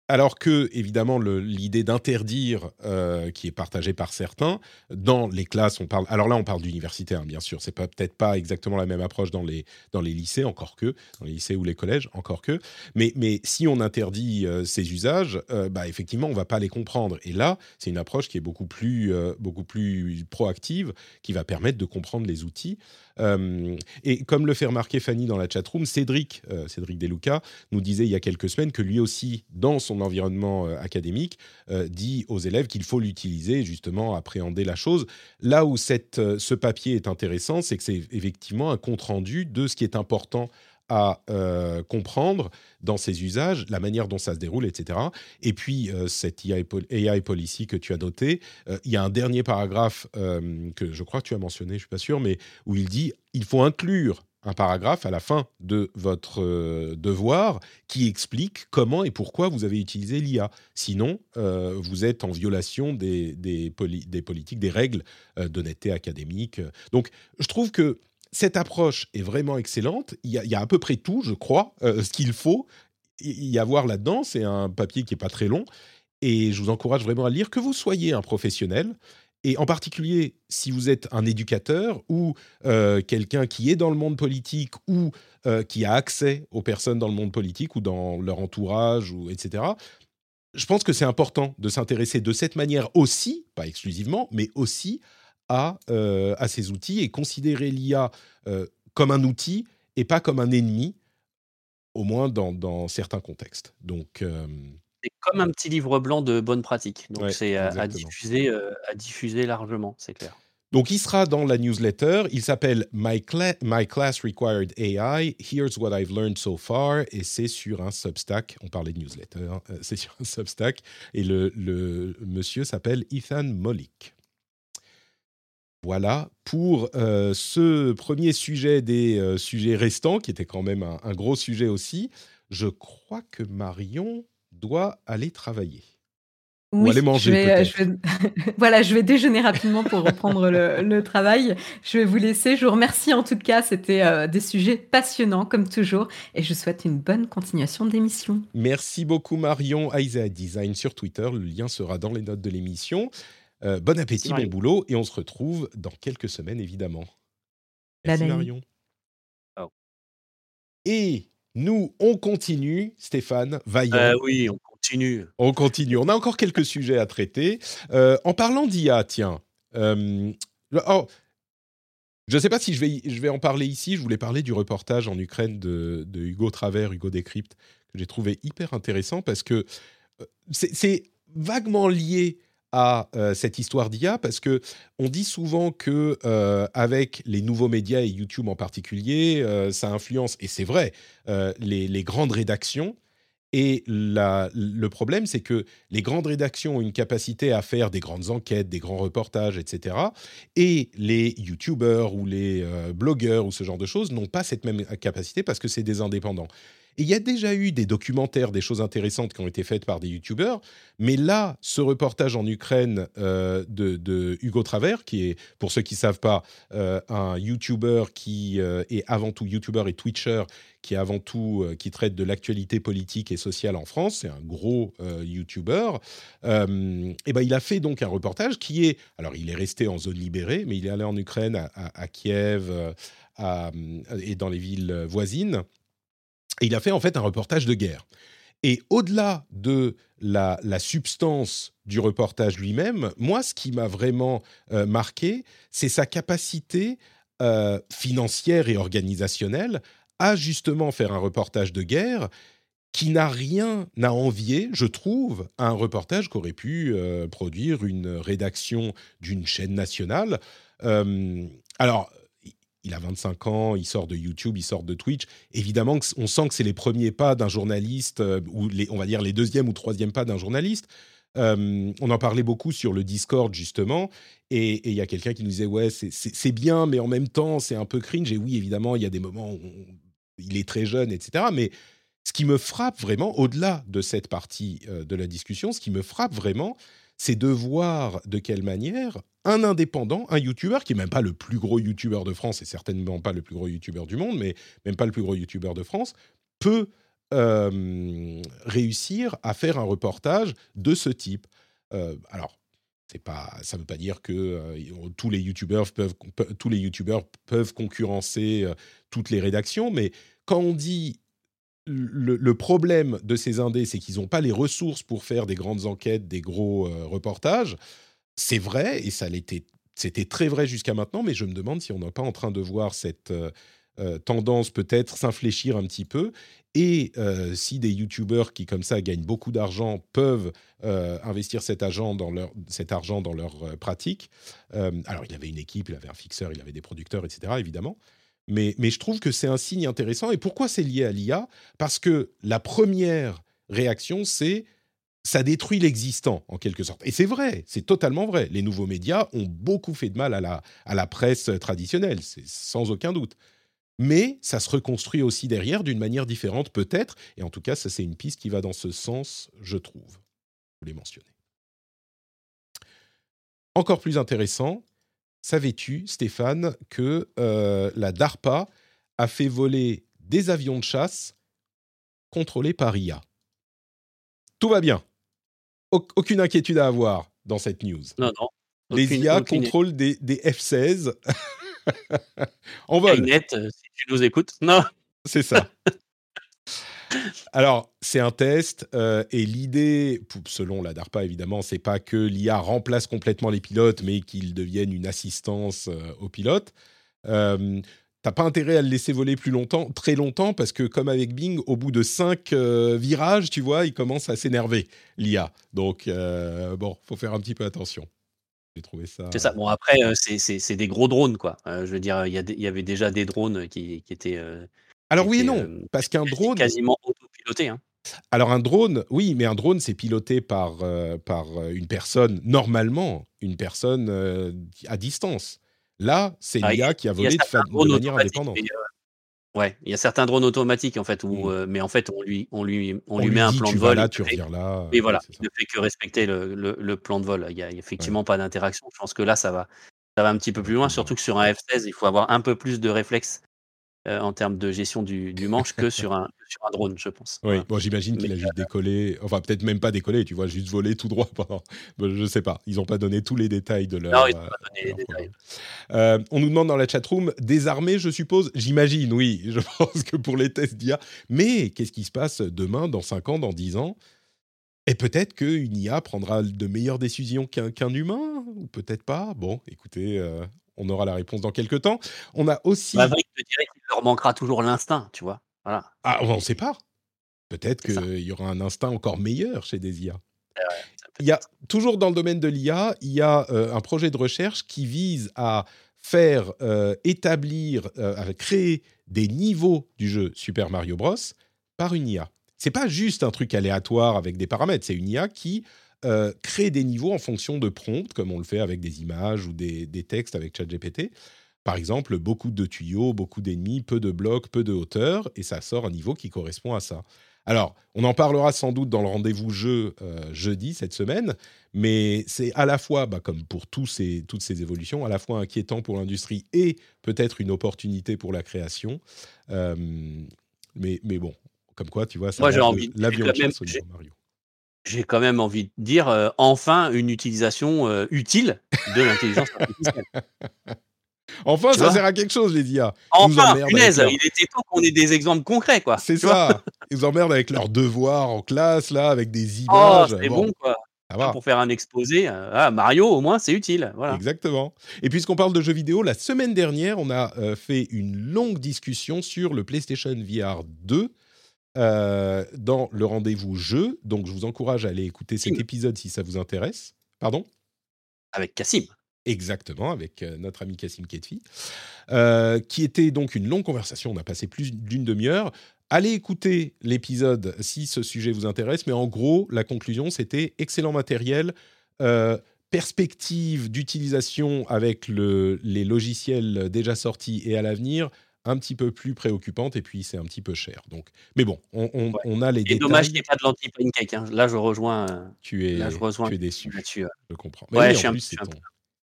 alors que, évidemment, l'idée d'interdire, euh, qui est partagée par certains, dans les classes, on parle. Alors là, on parle d'universitaires, hein, bien sûr. C'est peut-être pas exactement la même approche dans les, dans les lycées, encore que, dans les lycées ou les collèges, encore que. Mais, mais si on interdit euh, ces usages, euh, bah, effectivement, on va pas les comprendre. Et là, c'est une approche qui est beaucoup plus, beaucoup plus proactive, qui va permettre de comprendre les outils. Euh, et comme le fait remarquer Fanny dans la chatroom, Cédric, euh, Cédric Deluca, nous disait il y a quelques semaines que lui aussi, dans son environnement euh, académique, dit aux élèves qu'il faut l'utiliser, justement, appréhender la chose. Là où ce papier est intéressant, c'est que c'est effectivement un compte-rendu de ce qui est important à euh, comprendre dans ses usages, la manière dont ça se déroule, etc. Et puis, euh, cette AI, policy que tu as noté, euh, il y a un dernier paragraphe que je crois que tu as mentionné, je ne suis pas sûr, mais où il dit il faut inclure un paragraphe à la fin de votre devoir qui explique comment et pourquoi vous avez utilisé l'IA. Sinon, vous êtes en violation des, des, des politiques, des règles d'honnêteté académique. Donc, je trouve que cette approche est vraiment excellente. Il y a, à peu près tout, je crois, euh, ce qu'il faut y avoir là-dedans. C'est un papier qui n'est pas très long. Et je vous encourage vraiment à lire, que vous soyez un professionnel. Et en particulier, si vous êtes un éducateur ou euh, quelqu'un qui est dans le monde politique ou euh, qui a accès aux personnes dans le monde politique ou dans leur entourage, ou, etc., je pense que c'est important de s'intéresser de cette manière aussi, pas exclusivement, mais aussi euh, à, ces outils et considérer l'IA euh, comme un outil et pas comme un ennemi, au moins dans, certains contextes. Donc, euh, c'est comme un petit livre blanc de bonnes pratiques. Donc c'est à, diffuser, à diffuser largement, c'est clair. Donc, il sera dans la newsletter. Il s'appelle My, My, Class Required AI. Here's what I've learned so far. Et c'est sur un Substack. On parlait de newsletter. Hein. c'est sur un Substack. Et le, le monsieur s'appelle Ethan Molik. Voilà pour euh, ce premier sujet des euh, sujets restants, qui était quand même un, gros sujet aussi. Je crois que Marion doit aller travailler. Oui, Ou aller manger. Je vais, voilà, je vais déjeuner rapidement pour reprendre le, travail. Je vais vous laisser. Je vous remercie en tout cas. C'était euh, des sujets passionnants comme toujours. Et je souhaite une bonne continuation d'émission. Merci beaucoup Marion. Isaiah Design sur Twitter. Le lien sera dans les notes de l'émission. Euh, bon appétit, bon boulot, et on se retrouve dans quelques semaines, évidemment. Merci Marion. Et nous, on continue, Stéphane, vaillant. Euh, oui, on continue. On continue. On a encore quelques sujets à traiter. Euh, en parlant d'IA, tiens. Oh, je ne sais pas si je vais, je vais en parler ici. Je voulais parler du reportage en Ukraine de, de Hugo Travers, Hugo Décrypte, que j'ai trouvé hyper intéressant parce que c'est vaguement lié à euh, cette histoire d'IA parce que on dit souvent que euh, avec les nouveaux médias et YouTube en particulier, euh, ça influence et c'est vrai les, grandes rédactions. Et le problème, c'est que les grandes rédactions ont une capacité à faire des grandes enquêtes, des grands reportages, etc. Et les YouTubers ou les blogueurs ou ce genre de choses n'ont pas cette même capacité parce que c'est des indépendants. Et il y a déjà eu des documentaires, des choses intéressantes qui ont été faites par des youtubeurs, mais là, ce reportage en Ukraine euh, de, Hugo Travers, qui est, pour ceux qui ne savent pas, euh, un youtuber qui euh, est avant tout youtuber et twitcher, qui est avant tout, qui traite de l'actualité politique et sociale en France, c'est un gros youtuber, et ben il a fait donc un reportage qui est, alors il est resté en zone libérée, mais il est allé en Ukraine, à, Kiev, et dans les villes voisines il a fait en fait un reportage de guerre. Et au-delà de la, substance du reportage lui-même, moi, ce qui m'a vraiment euh, marqué, c'est sa capacité euh, financière et organisationnelle à justement faire un reportage de guerre qui n'a rien à envier, je trouve, à un reportage qu'aurait pu euh, produire une rédaction d'une chaîne nationale. alors, il a 25 ans, il sort de YouTube, il sort de Twitch. Évidemment, on sent que c'est les premiers pas d'un journaliste, euh, ou on va dire les deuxièmes ou troisièmes pas d'un journaliste. Euh, on en parlait beaucoup sur le Discord, justement, et il y a quelqu'un qui nous disait Ouais, c'est bien, mais en même temps, c'est un peu cringe. Et oui, évidemment, il y a des moments où il est très jeune, etc. Mais ce qui me frappe vraiment, au-delà de cette partie de la discussion, ce qui me frappe vraiment, c'est de voir de quelle manière un indépendant, un YouTuber, qui n'est même pas le plus gros YouTuber de France et certainement pas le plus gros YouTuber du monde, mais même pas le plus gros YouTuber de France, peut euh, réussir à faire un reportage de ce type. Euh, alors, c'est pas, ça ne veut pas dire que euh, tous les peuvent, tous les youtubeurs peuvent concurrencer toutes les rédactions, mais quand on dit le, problème de ces indés, c'est qu'ils n'ont pas les ressources pour faire des grandes enquêtes, des gros euh, reportages. C'est vrai, et ça c'était très vrai jusqu'à maintenant, mais je me demande si on n'est pas en train de voir cette euh, euh, tendance peut-être s'infléchir un petit peu. Et si des youtubeurs qui, comme ça, gagnent beaucoup d'argent, peuvent investir cet dans leur, cet argent dans leur pratique. alors, il avait une équipe, il avait un fixeur, il avait des producteurs, etc., évidemment. Mais, je trouve que c'est un signe intéressant. Et pourquoi c'est lié à l'IA Parce que la première réaction, c'est ça détruit l'existant, en quelque sorte. Et c'est vrai, c'est totalement vrai. Les nouveaux médias ont beaucoup fait de mal à la, à la presse traditionnelle, c'est sans aucun doute. Mais ça se reconstruit aussi derrière d'une manière différente, peut-être. Et en tout cas, ça, c'est une piste qui va dans ce sens, je trouve. Je voulais mentionner. Encore plus intéressant, Savais-tu, Stéphane, que euh, la DARPA a fait voler des avions de chasse contrôlés par IA Tout va bien. aucune inquiétude à avoir dans cette news. Non, non. les IA contrôlent des, F-16 en vol. Net, euh, si tu nous écoutes. Non. C'est ça. Alors, c'est un test euh, et l'idée, selon la DARPA évidemment, c'est pas que l'IA remplace complètement les pilotes, mais qu'ils deviennent une assistance euh, aux pilotes. Euh, T'as pas intérêt à le laisser voler plus longtemps, très longtemps, parce que comme avec Bing, au bout de cinq euh, virages, tu vois, il commence à s'énerver l'IA. Donc bon, faut faire un petit peu attention. J'ai trouvé ça. C'est ça. Bon après, c'est des gros drones quoi. je veux dire, il y, avait déjà des drones qui étaient alors oui et non, parce qu'un drone... Quasiment autopiloté. Hein. Alors un drone, oui, mais un drone, c'est piloté par, par une personne, normalement, une personne à distance. Là, c'est ah, l'IA qui a volé de, manière indépendante. ouais, il y a certains drones automatiques en fait, où, mmh. mais en fait on lui, on lui, on, lui met un plan de vol. Là, tu reviens là. Et voilà, il ne fait que respecter le, le, plan de vol. Il n'y a, effectivement pas d'interaction. Je pense que là, ça va, ça va un petit peu plus loin, surtout que sur un F16, il faut avoir un peu plus de réflexe euh, en termes de gestion du, manche que sur un, sur un drone, je pense. Oui, bon, j'imagine qu'il a juste euh, décollé, enfin peut-être même pas décollé, tu vois, juste volé tout droit pendant. Je sais pas, ils n'ont pas donné tous les détails de leur. Non, ils n'ont pas donné les détails. Euh, on nous demande dans la chatroom, désarmé, je suppose J'imagine, oui, je pense que pour les tests d'IA. Mais qu'est-ce qui se passe demain, dans 5 ans, dans 10 ans? Et peut-être qu'une IA prendra de meilleures décisions qu'un humain, ou peut-être pas? Bon, écoutez, on aura la réponse dans quelques temps. On a aussi. Maverick te dirait leur manquera toujours l'instinct, tu vois. Voilà. Ah, on ne sait pas. Peut-être qu'il y aura un instinct encore meilleur chez des IA. il y a, toujours dans le domaine de l'IA, il y a euh, un projet de recherche qui vise à faire euh, établir, euh, à créer des niveaux du jeu Super Mario Bros. par une IA. C'est pas juste un truc aléatoire avec des paramètres, c'est une IA qui créer des niveaux en fonction de prompts, comme on le fait avec des images ou des, textes avec ChatGPT. Par exemple, beaucoup de tuyaux, beaucoup d'ennemis, peu de blocs, peu de hauteur, et ça sort un niveau qui correspond à ça. Alors, on en parlera sans doute dans le rendez-vous jeu euh, jeudi cette semaine, mais c'est à la fois, bah, comme pour tous ces, toutes ces évolutions, à la fois inquiétant pour l'industrie et peut-être une opportunité pour la création. Euh, mais, mais bon, comme quoi, tu vois, ça Moi, j'ai envie l'avion de Mario j'ai quand même envie de dire euh, enfin une utilisation utile de l'intelligence artificielle. Enfin, ça sert à quelque chose, les IA. Enfin, punaise, il était temps qu'on ait des exemples concrets, quoi. C'est ça. Ils nous emmerdent avec leurs devoirs en classe, là, avec des oh, images. Oh, c'est bon. quoi. Pour faire un exposé, euh, ah, Mario, au moins, c'est utile. Voilà. Exactement. Et puisqu'on parle de jeux vidéo, la semaine dernière, on a fait une longue discussion sur le PlayStation VR 2 euh, dans le rendez-vous jeu. Donc, je vous encourage à aller écouter cet épisode si ça vous intéresse. Pardon? Avec Cassim. Exactement, avec euh, notre ami Cassim Ketfi, euh, qui était donc une longue conversation. On a passé plus d'une demi-heure. Allez écouter l'épisode si ce sujet vous intéresse. Mais en gros, la conclusion, c'était excellent matériel. perspective d'utilisation avec le, les logiciels déjà sortis et à l'avenir, un petit peu plus préoccupante et puis c'est un petit peu cher. Donc, mais bon, on, on, a les détails. dommage qu'il n'y ait pas de l'anti-pancake. Hein. Là, je rejoins. Euh, tu es, là, je rejoins tu es déçu. Je comprends. Mais ouais, je suis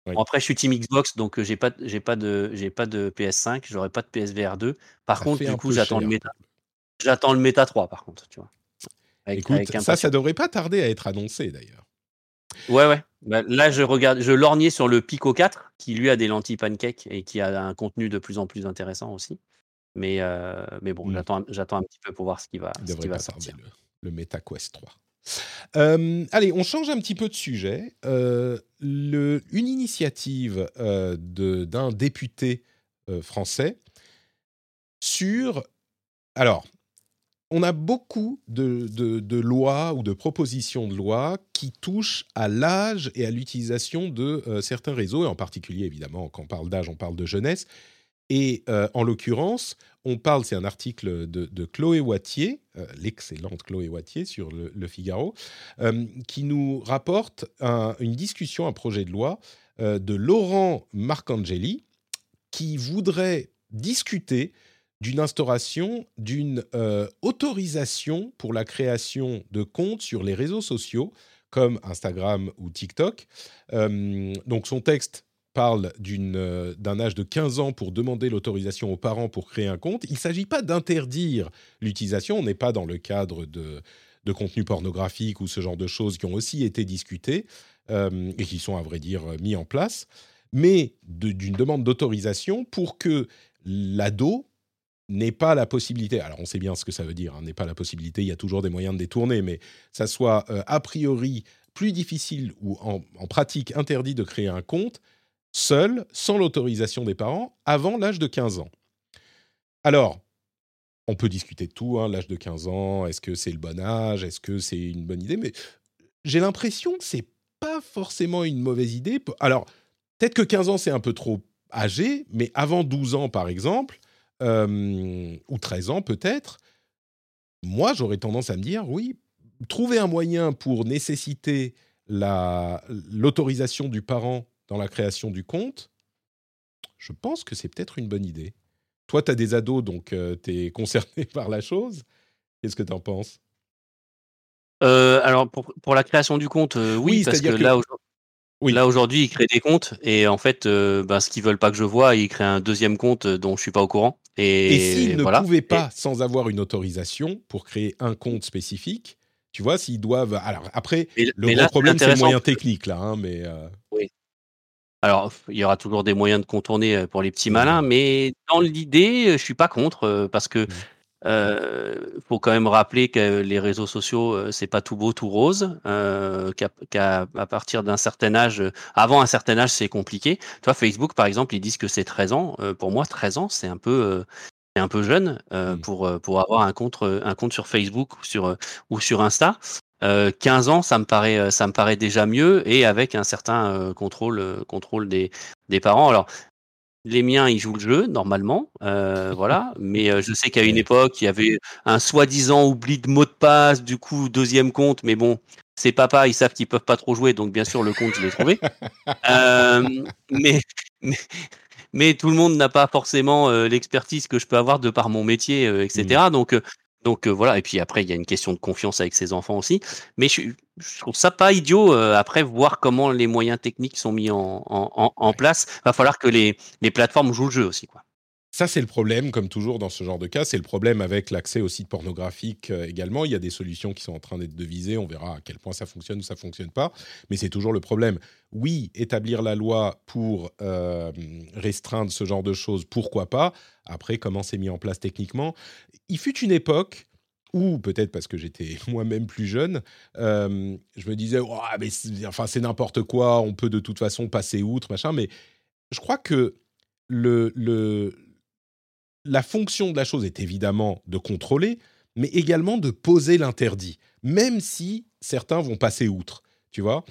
après, je suis Team Xbox, donc j'ai pas, j'ai pas de, j'ai pas de PS5, j'aurai pas de PSVR 2. Par contre, du coup, j'attends le méta. J'attends le méta 3, par contre, tu vois. Écoute, ça, ça devrait pas tarder à être annoncé d'ailleurs. Ouais, ouais. Bah, là, je regarde, je lorgnais sur le Pico 4, qui lui a des lentilles pancake et qui a un contenu de plus en plus intéressant aussi. Mais, euh, mais bon, mmh. j'attends, j'attends un petit peu pour voir ce qui va, ce qui va sortir. Le, le MetaQuest 3. Euh, allez, on change un petit peu de sujet. Euh, une initiative euh, d'un député français sur... Alors, on a beaucoup de, de, lois ou de propositions de lois qui touchent à l'âge et à l'utilisation de certains réseaux, et en particulier, évidemment, quand on parle d'âge, on parle de jeunesse. Et en l'occurrence, on parle, c'est un article de, Chloé Wattier, euh, l'excellente Chloé Wattier sur le, Figaro, euh, qui nous rapporte une discussion, un projet de loi euh, de Laurent Marcangeli, qui voudrait discuter d'une instauration d'une autorisation pour la création de comptes sur les réseaux sociaux comme Instagram ou TikTok. donc son texte parle euh, d'un âge de 15 ans pour demander l'autorisation aux parents pour créer un compte. Il ne s'agit pas d'interdire l'utilisation, on n'est pas dans le cadre de, de contenu pornographique ou ce genre de choses qui ont aussi été discutées euh, et qui sont, à vrai dire, mis en place, mais d'une demande d'autorisation pour que l'ado n'ait pas la possibilité, alors on sait bien ce que ça veut dire, hein, n'est pas la possibilité, il y a toujours des moyens de détourner, mais ça soit euh, a priori plus difficile ou en, pratique interdit de créer un compte seul, sans l'autorisation des parents, avant l'âge de 15 ans. Alors, on peut discuter de tout, hein, l'âge de 15 ans, est-ce que c'est le bon âge, est-ce que c'est une bonne idée, mais j'ai l'impression que c'est pas forcément une mauvaise idée. Alors, peut-être que 15 ans, c'est un peu trop âgé, mais avant 12 ans, par exemple, euh, ou 13 ans peut-être, moi, j'aurais tendance à me dire, oui, trouver un moyen pour nécessiter l'autorisation du parent dans la création du compte, je pense que c'est peut-être une bonne idée. Toi, tu as des ados, donc euh, tu es concerné par la chose. Qu'est-ce que tu en penses? Euh, Alors, pour, la création du compte, euh, oui, parce que, là, oui. là, aujourd'hui, ils créent des comptes et en fait, ben, ce qu'ils veulent pas que je vois, ils créent un deuxième compte dont je suis pas au courant. Et, s'ils ne pouvaient pas, sans avoir une autorisation, pour créer un compte spécifique, tu vois, s'ils doivent. Alors, après, le gros problème, c'est le moyen technique, là, hein, mais. Oui. Alors, il y aura toujours des moyens de contourner, euh, pour les petits malins, mais dans l'idée, euh, je suis pas contre, euh, parce que, mmh. faut quand même rappeler que les réseaux sociaux, c'est pas tout beau, tout rose, qu'à partir d'un certain âge, avant un certain âge, c'est compliqué. Tu vois, Facebook, par exemple, ils disent que c'est 13 ans. pour moi, 13 ans, c'est un peu, un peu jeune, mmh. pour, pour avoir un compte, un compte sur Facebook ou sur, ou sur Insta. 15 euh, ans, ça me paraît, euh, ça me paraît déjà mieux et avec un certain euh, contrôle, contrôle des, des parents. Alors, les miens, ils jouent le jeu normalement, voilà. Mais je sais qu'à une époque, il y avait un soi-disant oubli de mot de passe, du coup deuxième compte. Mais bon, c'est papa, ils savent qu'ils peuvent pas trop jouer, donc bien sûr le compte je l'ai trouvé. mais, mais, tout le monde n'a pas forcément l'expertise que je peux avoir de par mon métier, etc. Mmh. Donc donc voilà, et puis après, il y a une question de confiance avec ses enfants aussi. Mais je, trouve ça pas idiot, après, voir comment les moyens techniques sont mis en, en, en place. Il va falloir que les, les, plateformes jouent le jeu aussi. Quoi. Ça, c'est le problème, comme toujours dans ce genre de cas. C'est le problème avec l'accès aux sites pornographiques également. Il y a des solutions qui sont en train d'être devisées. On verra à quel point ça fonctionne ou ça fonctionne pas. Mais c'est toujours le problème. Oui, établir la loi pour restreindre ce genre de choses, pourquoi pas? Après, comment c'est mis en place techniquement? Il fut une époque où peut-être parce que j'étais moi-même plus jeune, euh, je me disais, c'est, enfin c'est n'importe quoi, on peut de toute façon passer outre, machin. Mais je crois que le, le, la fonction de la chose est évidemment de contrôler, mais également de poser l'interdit, même si certains vont passer outre. Tu vois,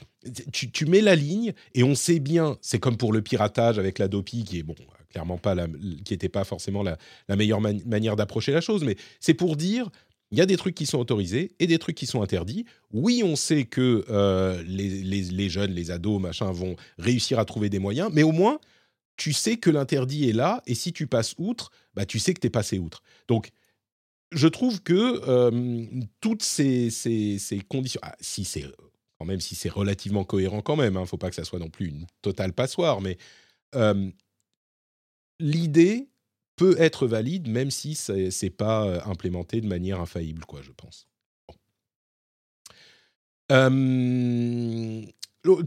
tu, mets la ligne et on sait bien, c'est comme pour le piratage avec la Dopi qui est bon, clairement pas la, qui n'était pas forcément la, meilleure manière d'approcher la chose, mais c'est pour dire il y a des trucs qui sont autorisés et des trucs qui sont interdits. Oui, on sait que euh, les, les, jeunes, les ados, machin, vont réussir à trouver des moyens, mais au moins, tu sais que l'interdit est là, et si tu passes outre, bah, tu sais que tu es passé outre. Donc, je trouve que toutes ces, ces, conditions, ah, si c'est quand même si c'est relativement cohérent quand même, il hein, ne faut pas que ça soit non plus une totale passoire, mais l'idée peut être valide même si ce n'est pas euh, implémenté de manière infaillible, quoi, je pense.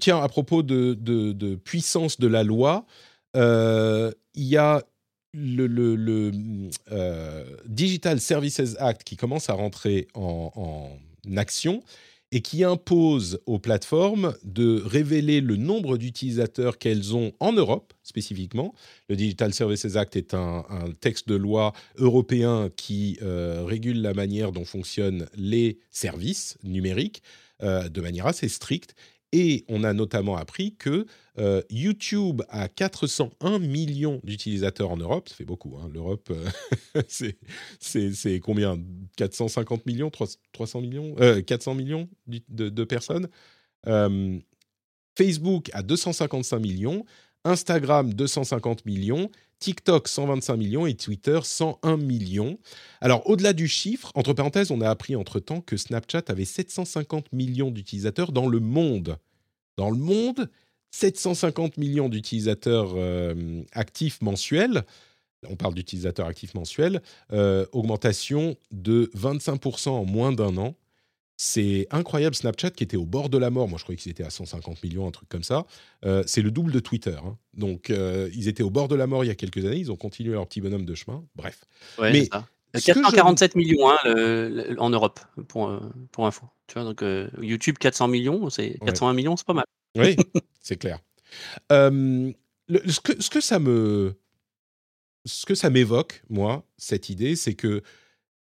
tiens, à propos de, de, puissance de la loi, il y a le, euh, Digital Services Act qui commence à rentrer en, action et qui impose aux plateformes de révéler le nombre d'utilisateurs qu'elles ont en Europe spécifiquement. Le Digital Services Act est un, texte de loi européen qui euh, régule la manière dont fonctionnent les services numériques euh, de manière assez stricte et on a notamment appris que euh, YouTube a 401 millions d'utilisateurs en Europe. Ça fait beaucoup. Hein. L'Europe, euh, c'est combien? 450 millions? 300 millions? 400 euh, millions de, de personnes. Facebook a 255 millions. Instagram 250 millions, TikTok 125 millions et Twitter 101 millions. Alors au-delà du chiffre, entre parenthèses, on a appris entre-temps que Snapchat avait 750 millions d'utilisateurs dans le monde. Dans le monde, 750 millions d'utilisateurs euh, actifs mensuels. On parle d'utilisateurs actifs mensuels, euh, augmentation de 25% en moins d'un an. C'est incroyable. Snapchat qui était au bord de la mort, moi je croyais qu'ils étaient à 150 millions, un truc comme ça. Euh, c'est le double de Twitter. Hein. Donc ils étaient au bord de la mort il y a quelques années. Ils ont continué leur petit bonhomme de chemin. Bref. Mais 447 millions hein, en Europe pour, pour info. Tu vois, donc YouTube 400 millions, c'est 420 millions, c'est pas mal. Oui, c'est clair. ce, que, ce que ça me, ce que ça m'évoque, moi, cette idée, c'est que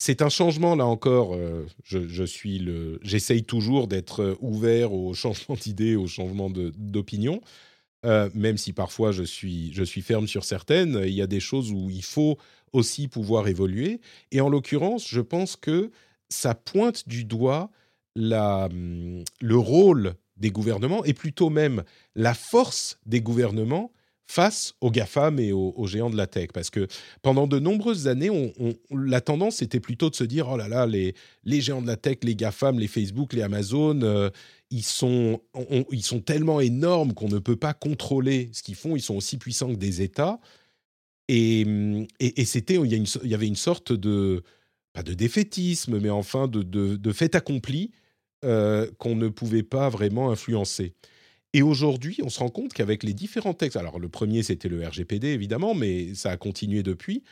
c'est un changement là encore. je, suis le, j'essaye toujours d'être ouvert au changement d'idées, au changement d'opinion. même si parfois je suis, je suis ferme sur certaines, il y a des choses où il faut aussi pouvoir évoluer. Et en l'occurrence, je pense que ça pointe du doigt la, mmh, le rôle des gouvernements et plutôt même la force des gouvernements face aux GAFAM et aux, géants de la tech. Parce que pendant de nombreuses années, la tendance était plutôt de se dire, oh là là, les, géants de la tech, les GAFAM, les Facebook, les Amazon, euh, ils, sont, ils sont tellement énormes qu'on ne peut pas contrôler ce qu'ils font, ils sont aussi puissants que des États. Et, c'était, il, y avait une sorte de, pas de défaitisme, mais enfin de, de, de fait accompli euh, qu'on ne pouvait pas vraiment influencer. Et aujourd'hui, on se rend compte qu'avec les différents textes, alors le premier c'était le RGPD évidemment, mais ça a continué depuis.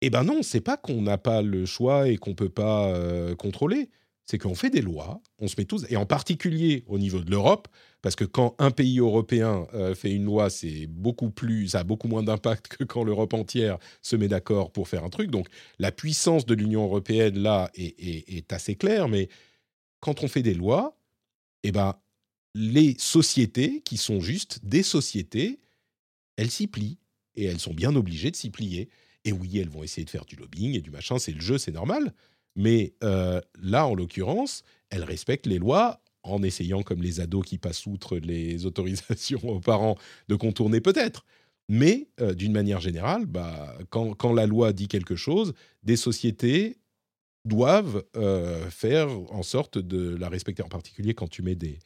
Eh ben non, c'est pas qu'on n'a pas le choix et qu'on peut pas euh, contrôler, c'est qu'on fait des lois, on se met tous, et en particulier au niveau de l'Europe, parce que quand un pays européen euh, fait une loi, c'est beaucoup plus, ça a beaucoup moins d'impact que quand l'Europe entière se met d'accord pour faire un truc. Donc la puissance de l'Union européenne là est assez claire, mais quand on fait des lois, eh ben, les sociétés, qui sont juste des sociétés, elles s'y plient. Et elles sont bien obligées de s'y plier. Et oui, elles vont essayer de faire du lobbying et du machin, c'est le jeu, c'est normal. Mais euh, là, en l'occurrence, elles respectent les lois en essayant, comme les ados qui passent outre les autorisations aux parents, de contourner peut-être. Mais euh, d'une manière générale, bah, quand, la loi dit quelque chose, des sociétés doivent euh, faire en sorte de la respecter, en particulier quand tu mets des,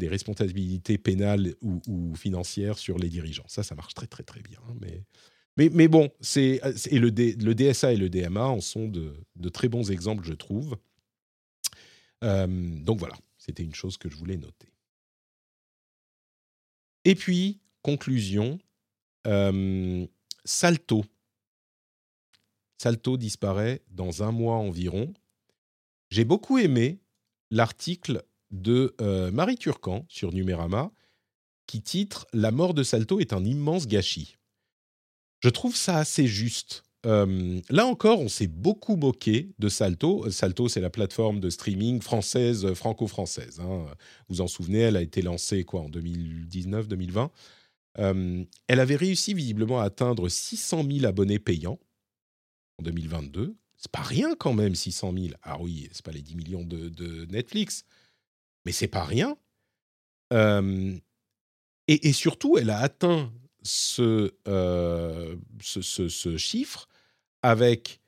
des responsabilités pénales ou, financières sur les dirigeants. Ça, ça marche très très très bien. Hein, mais, mais, mais bon, c'est, et le, le DSA et le DMA en sont de, de très bons exemples, je trouve. Euh, donc voilà, c'était une chose que je voulais noter. Et puis, conclusion, euh, Salto Salto disparaît dans un mois environ. J'ai beaucoup aimé l'article de euh, Marie Turcan sur Numérama qui titre La mort de Salto est un immense gâchis. Je trouve ça assez juste. Euh, là encore, on s'est beaucoup moqué de Salto. Salto, c'est la plateforme de streaming française, euh, franco-française. Hein. Vous en souvenez, elle a été lancée quoi en 2019-2020. elle avait réussi visiblement à atteindre 600 000 abonnés payants 2022. C'est pas rien quand même, 600 000. Ah oui, c'est pas les 10 millions de, Netflix, mais c'est pas rien. et, surtout, elle a atteint ce, chiffre avec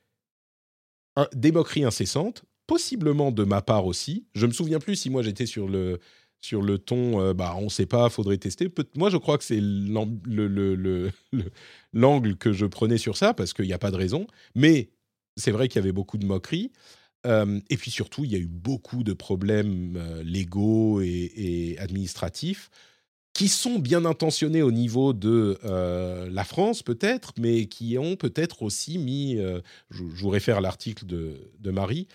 des moqueries incessantes, possiblement de ma part aussi. Je me souviens plus si moi j'étais sur le ton, euh, bah, on ne sait pas, faudrait tester. moi, je crois que c'est l'angle que je prenais sur ça, parce qu'il n'y a pas de raison. Mais c'est vrai qu'il y avait beaucoup de moqueries. Euh, et puis surtout, il y a eu beaucoup de problèmes euh, légaux et, administratifs qui sont bien intentionnés au niveau de la France peut-être, mais qui ont peut-être aussi mis, je, vous réfère à l'article de, de, Marie,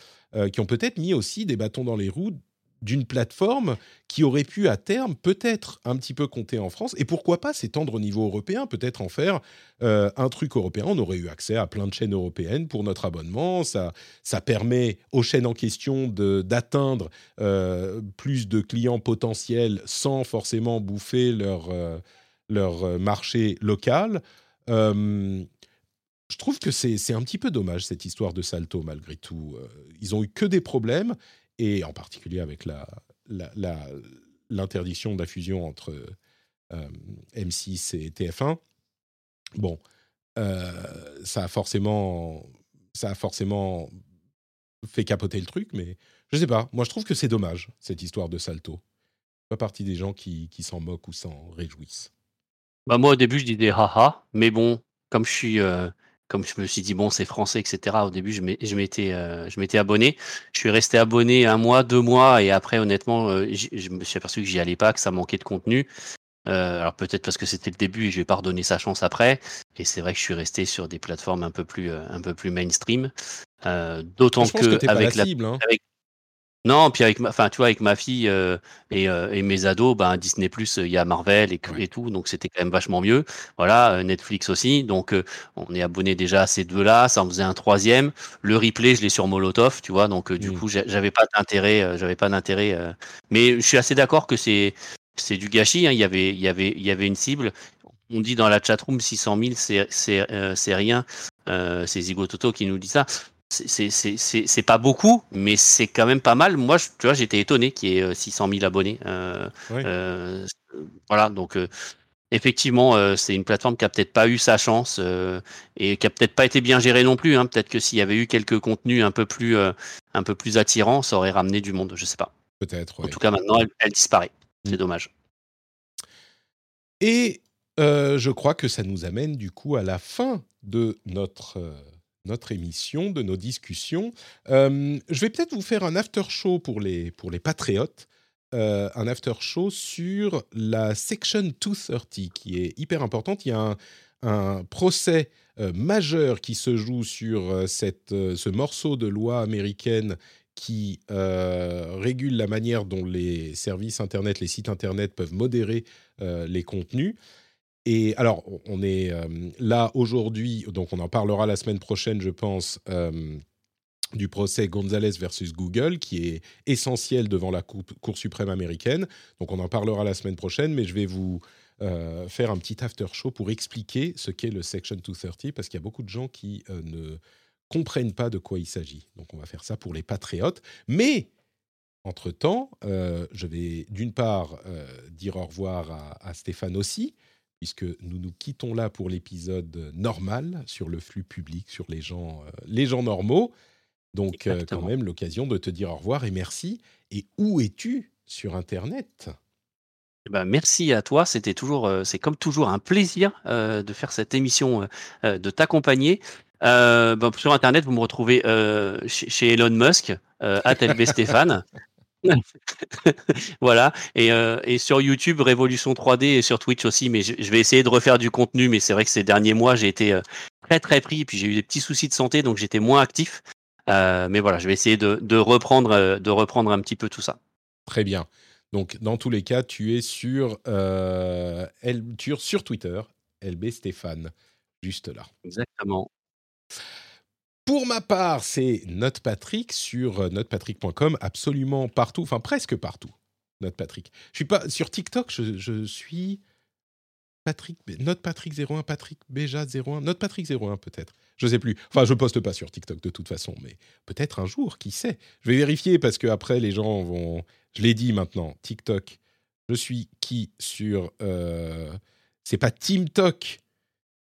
qui ont peut-être mis aussi des bâtons dans les roues d'une plateforme qui aurait pu à terme peut-être un petit peu compter en France et pourquoi pas s'étendre au niveau européen, peut-être en faire euh, un truc européen. On aurait eu accès à plein de chaînes européennes pour notre abonnement. Ça, ça permet aux chaînes en question d'atteindre euh, plus de clients potentiels sans forcément bouffer leur, euh, leur marché local. je trouve que c'est un petit peu dommage cette histoire de Salto malgré tout. ils ont eu que des problèmes et en particulier avec l'interdiction la, de la fusion entre euh, M6 et TF1, bon, euh, ça, a forcément, ça a forcément fait capoter le truc, mais je ne sais pas. Moi, je trouve que c'est dommage, cette histoire de Salto. Pas partie des gens qui, qui s'en moquent ou s'en réjouissent. Bah moi, au début, je disais haha, mais bon, comme je suis. Euh, comme je me suis dit bon c'est français etc au début je m'étais euh, je m'étais abonné. Je suis resté abonné un mois deux mois et après honnêtement euh, je me suis aperçu que j'y allais pas que ça manquait de contenu. Euh, alors peut-être parce que c'était le début et je vais pas redonner sa chance après. Et c'est vrai que je suis resté sur des plateformes un peu plus un peu plus mainstream. D'autant que, avec la, hein. Non, puis avec ma, enfin, tu vois, avec ma fille euh, euh, et, mes ados, ben Disney Plus, il y a Marvel et, tout, donc c'était quand même vachement mieux. Voilà, euh, Netflix aussi, donc on est abonné déjà à ces deux-là. Ça en faisait un troisième. Le replay, je l'ai sur Molotov, tu vois, donc du mmh. coup, j'avais pas d'intérêt, j'avais pas d'intérêt. mais je suis assez d'accord que c'est c'est du gâchis. Hein. Il y avait il y avait il y avait une cible. On dit dans la chatroom 600 000, c'est c'est rien. c'est Zigototo qui nous dit ça c'est pas beaucoup, mais c'est quand même pas mal. Moi, tu vois, j'étais étonné qu'il y ait 600 euh, 000 abonnés. Euh, euh, voilà, donc effectivement, c'est une plateforme qui a peut-être pas eu sa chance et qui a peut-être pas été bien gérée non plus. Hein. Peut-être que s'il y avait eu quelques contenus un peu plus, un peu plus attirants, ça aurait ramené du monde. Je sais pas. Peut-être. En tout cas, maintenant, elle, disparaît. C'est mm. dommage. Et je crois que ça nous amène du coup à la fin de notre notre émission, de nos discussions. Euh, je vais peut-être vous faire un after show pour les, pour les patriotes. Euh, un after show sur la Section 230 qui est hyper importante. Il y a un, procès euh, majeur qui se joue sur cette, ce morceau de loi américaine qui régule la manière dont les services Internet, les sites Internet peuvent modérer les contenus. Et alors, on est euh, là aujourd'hui, donc on en parlera la semaine prochaine, je pense, euh, du procès Gonzalez versus Google, qui est essentiel devant la Cour, suprême américaine. Donc on en parlera la semaine prochaine, mais je vais vous euh, faire un petit after show pour expliquer ce qu'est le Section 230, parce qu'il y a beaucoup de gens qui ne comprennent pas de quoi il s'agit. Donc on va faire ça pour les patriotes. Mais entre-temps, je vais d'une part dire au revoir à, à Stéphane aussi, puisque nous nous quittons là pour l'épisode normal sur le flux public, sur les gens, euh, les gens normaux. Donc, euh, quand même, l'occasion de te dire au revoir et merci. Et où es-tu sur Internet? Eh ben, merci à toi. C'était toujours, euh, c'est comme toujours un plaisir de faire cette émission, de t'accompagner. Ben, sur Internet, vous me retrouvez chez, Elon Musk, à Stéphane. voilà. Et, euh, et, sur YouTube, Révolution 3D et sur Twitch aussi. Mais je, vais essayer de refaire du contenu. Mais c'est vrai que ces derniers mois, j'ai été euh, très très pris. Puis j'ai eu des petits soucis de santé, donc j'étais moins actif. Euh, mais voilà, je vais essayer de, de, reprendre, de reprendre un petit peu tout ça. Très bien. Donc dans tous les cas, tu es sur, sur Twitter, LB Stéphane, juste là. Exactement. Pour ma part, c'est NotePatrick sur euh, notepatrick.com, absolument partout, enfin presque partout. NotePatrick. Je suis pas sur TikTok, je, suis Patrick, NotePatrick01, Patrick Béja01, NotePatrick01 peut-être. Je sais plus. Enfin, je poste pas sur TikTok de toute façon, mais peut-être un jour, qui sait. Je vais vérifier parce que après les gens vont. Je l'ai dit maintenant, TikTok. Je suis qui sur euh, C'est pas TeamTalk.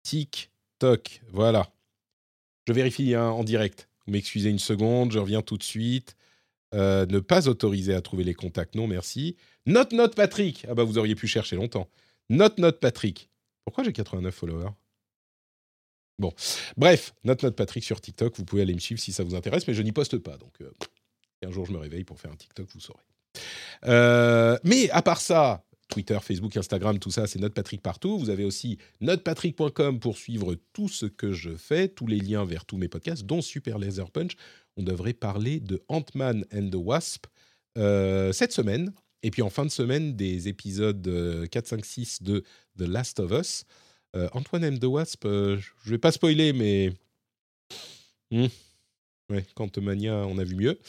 TikTok. Voilà. Je vérifie hein, en direct. Vous m'excusez une seconde, je reviens tout de suite. Euh, ne pas autoriser à trouver les contacts, non merci. Note Note Patrick. Ah bah vous auriez pu chercher longtemps. Note Note Patrick. Pourquoi j'ai 89 followers? Bon, bref, Note Note Patrick sur TikTok. Vous pouvez aller me suivre si ça vous intéresse, mais je n'y poste pas. Donc, euh, un jour je me réveille pour faire un TikTok, vous saurez. Euh, mais à part ça, Twitter, Facebook, Instagram, tout ça, c'est Notepatrick partout. Vous avez aussi notepatrick.com pour suivre tout ce que je fais, tous les liens vers tous mes podcasts, dont Super Laser Punch. On devrait parler de Ant-Man and the Wasp euh, cette semaine. Et puis en fin de semaine, des épisodes 4, 5, 6 de The Last of Us. Euh, Antoine and the Wasp, je je vais pas spoiler, mais. Hmm. Ouais, Quantumania, on a vu mieux.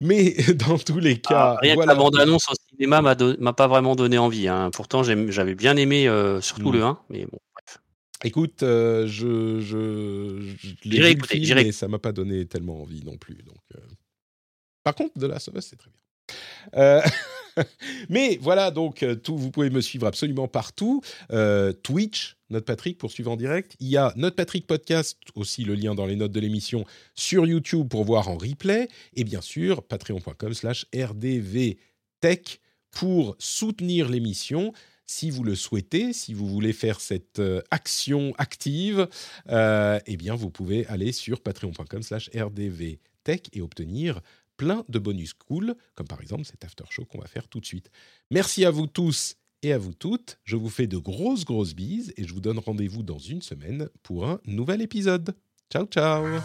Mais dans tous les ah, cas. rien voilà. que la bande-annonce au cinéma m'a pas vraiment donné envie. Hein. Pourtant, j'avais bien aimé, euh, surtout le 1, hmm. mais bon, bref. Écoute, euh, je, je, je l'ai écouté, mais ça m'a pas donné tellement envie non plus. Donc, euh. Par contre, de la sauveuse, c'est très bien. Mais voilà, donc euh, tout, vous pouvez me suivre absolument partout. Euh, Twitch, Note Patrick pour suivre en direct. Il y a Note Patrick Podcast, aussi le lien dans les notes de l'émission, sur YouTube pour voir en replay. Et bien sûr, patreon.com slash rdvtech pour soutenir l'émission si vous le souhaitez, si vous voulez faire cette euh, action active, eh bien, vous pouvez aller sur patreon.com/slash rdvtech et obtenir plein de bonus cool, comme par exemple cet after show qu'on va faire tout de suite. Merci à vous tous et à vous toutes. Je vous fais de grosses, grosses bises et je vous donne rendez-vous dans une semaine pour un nouvel épisode. Ciao, ciao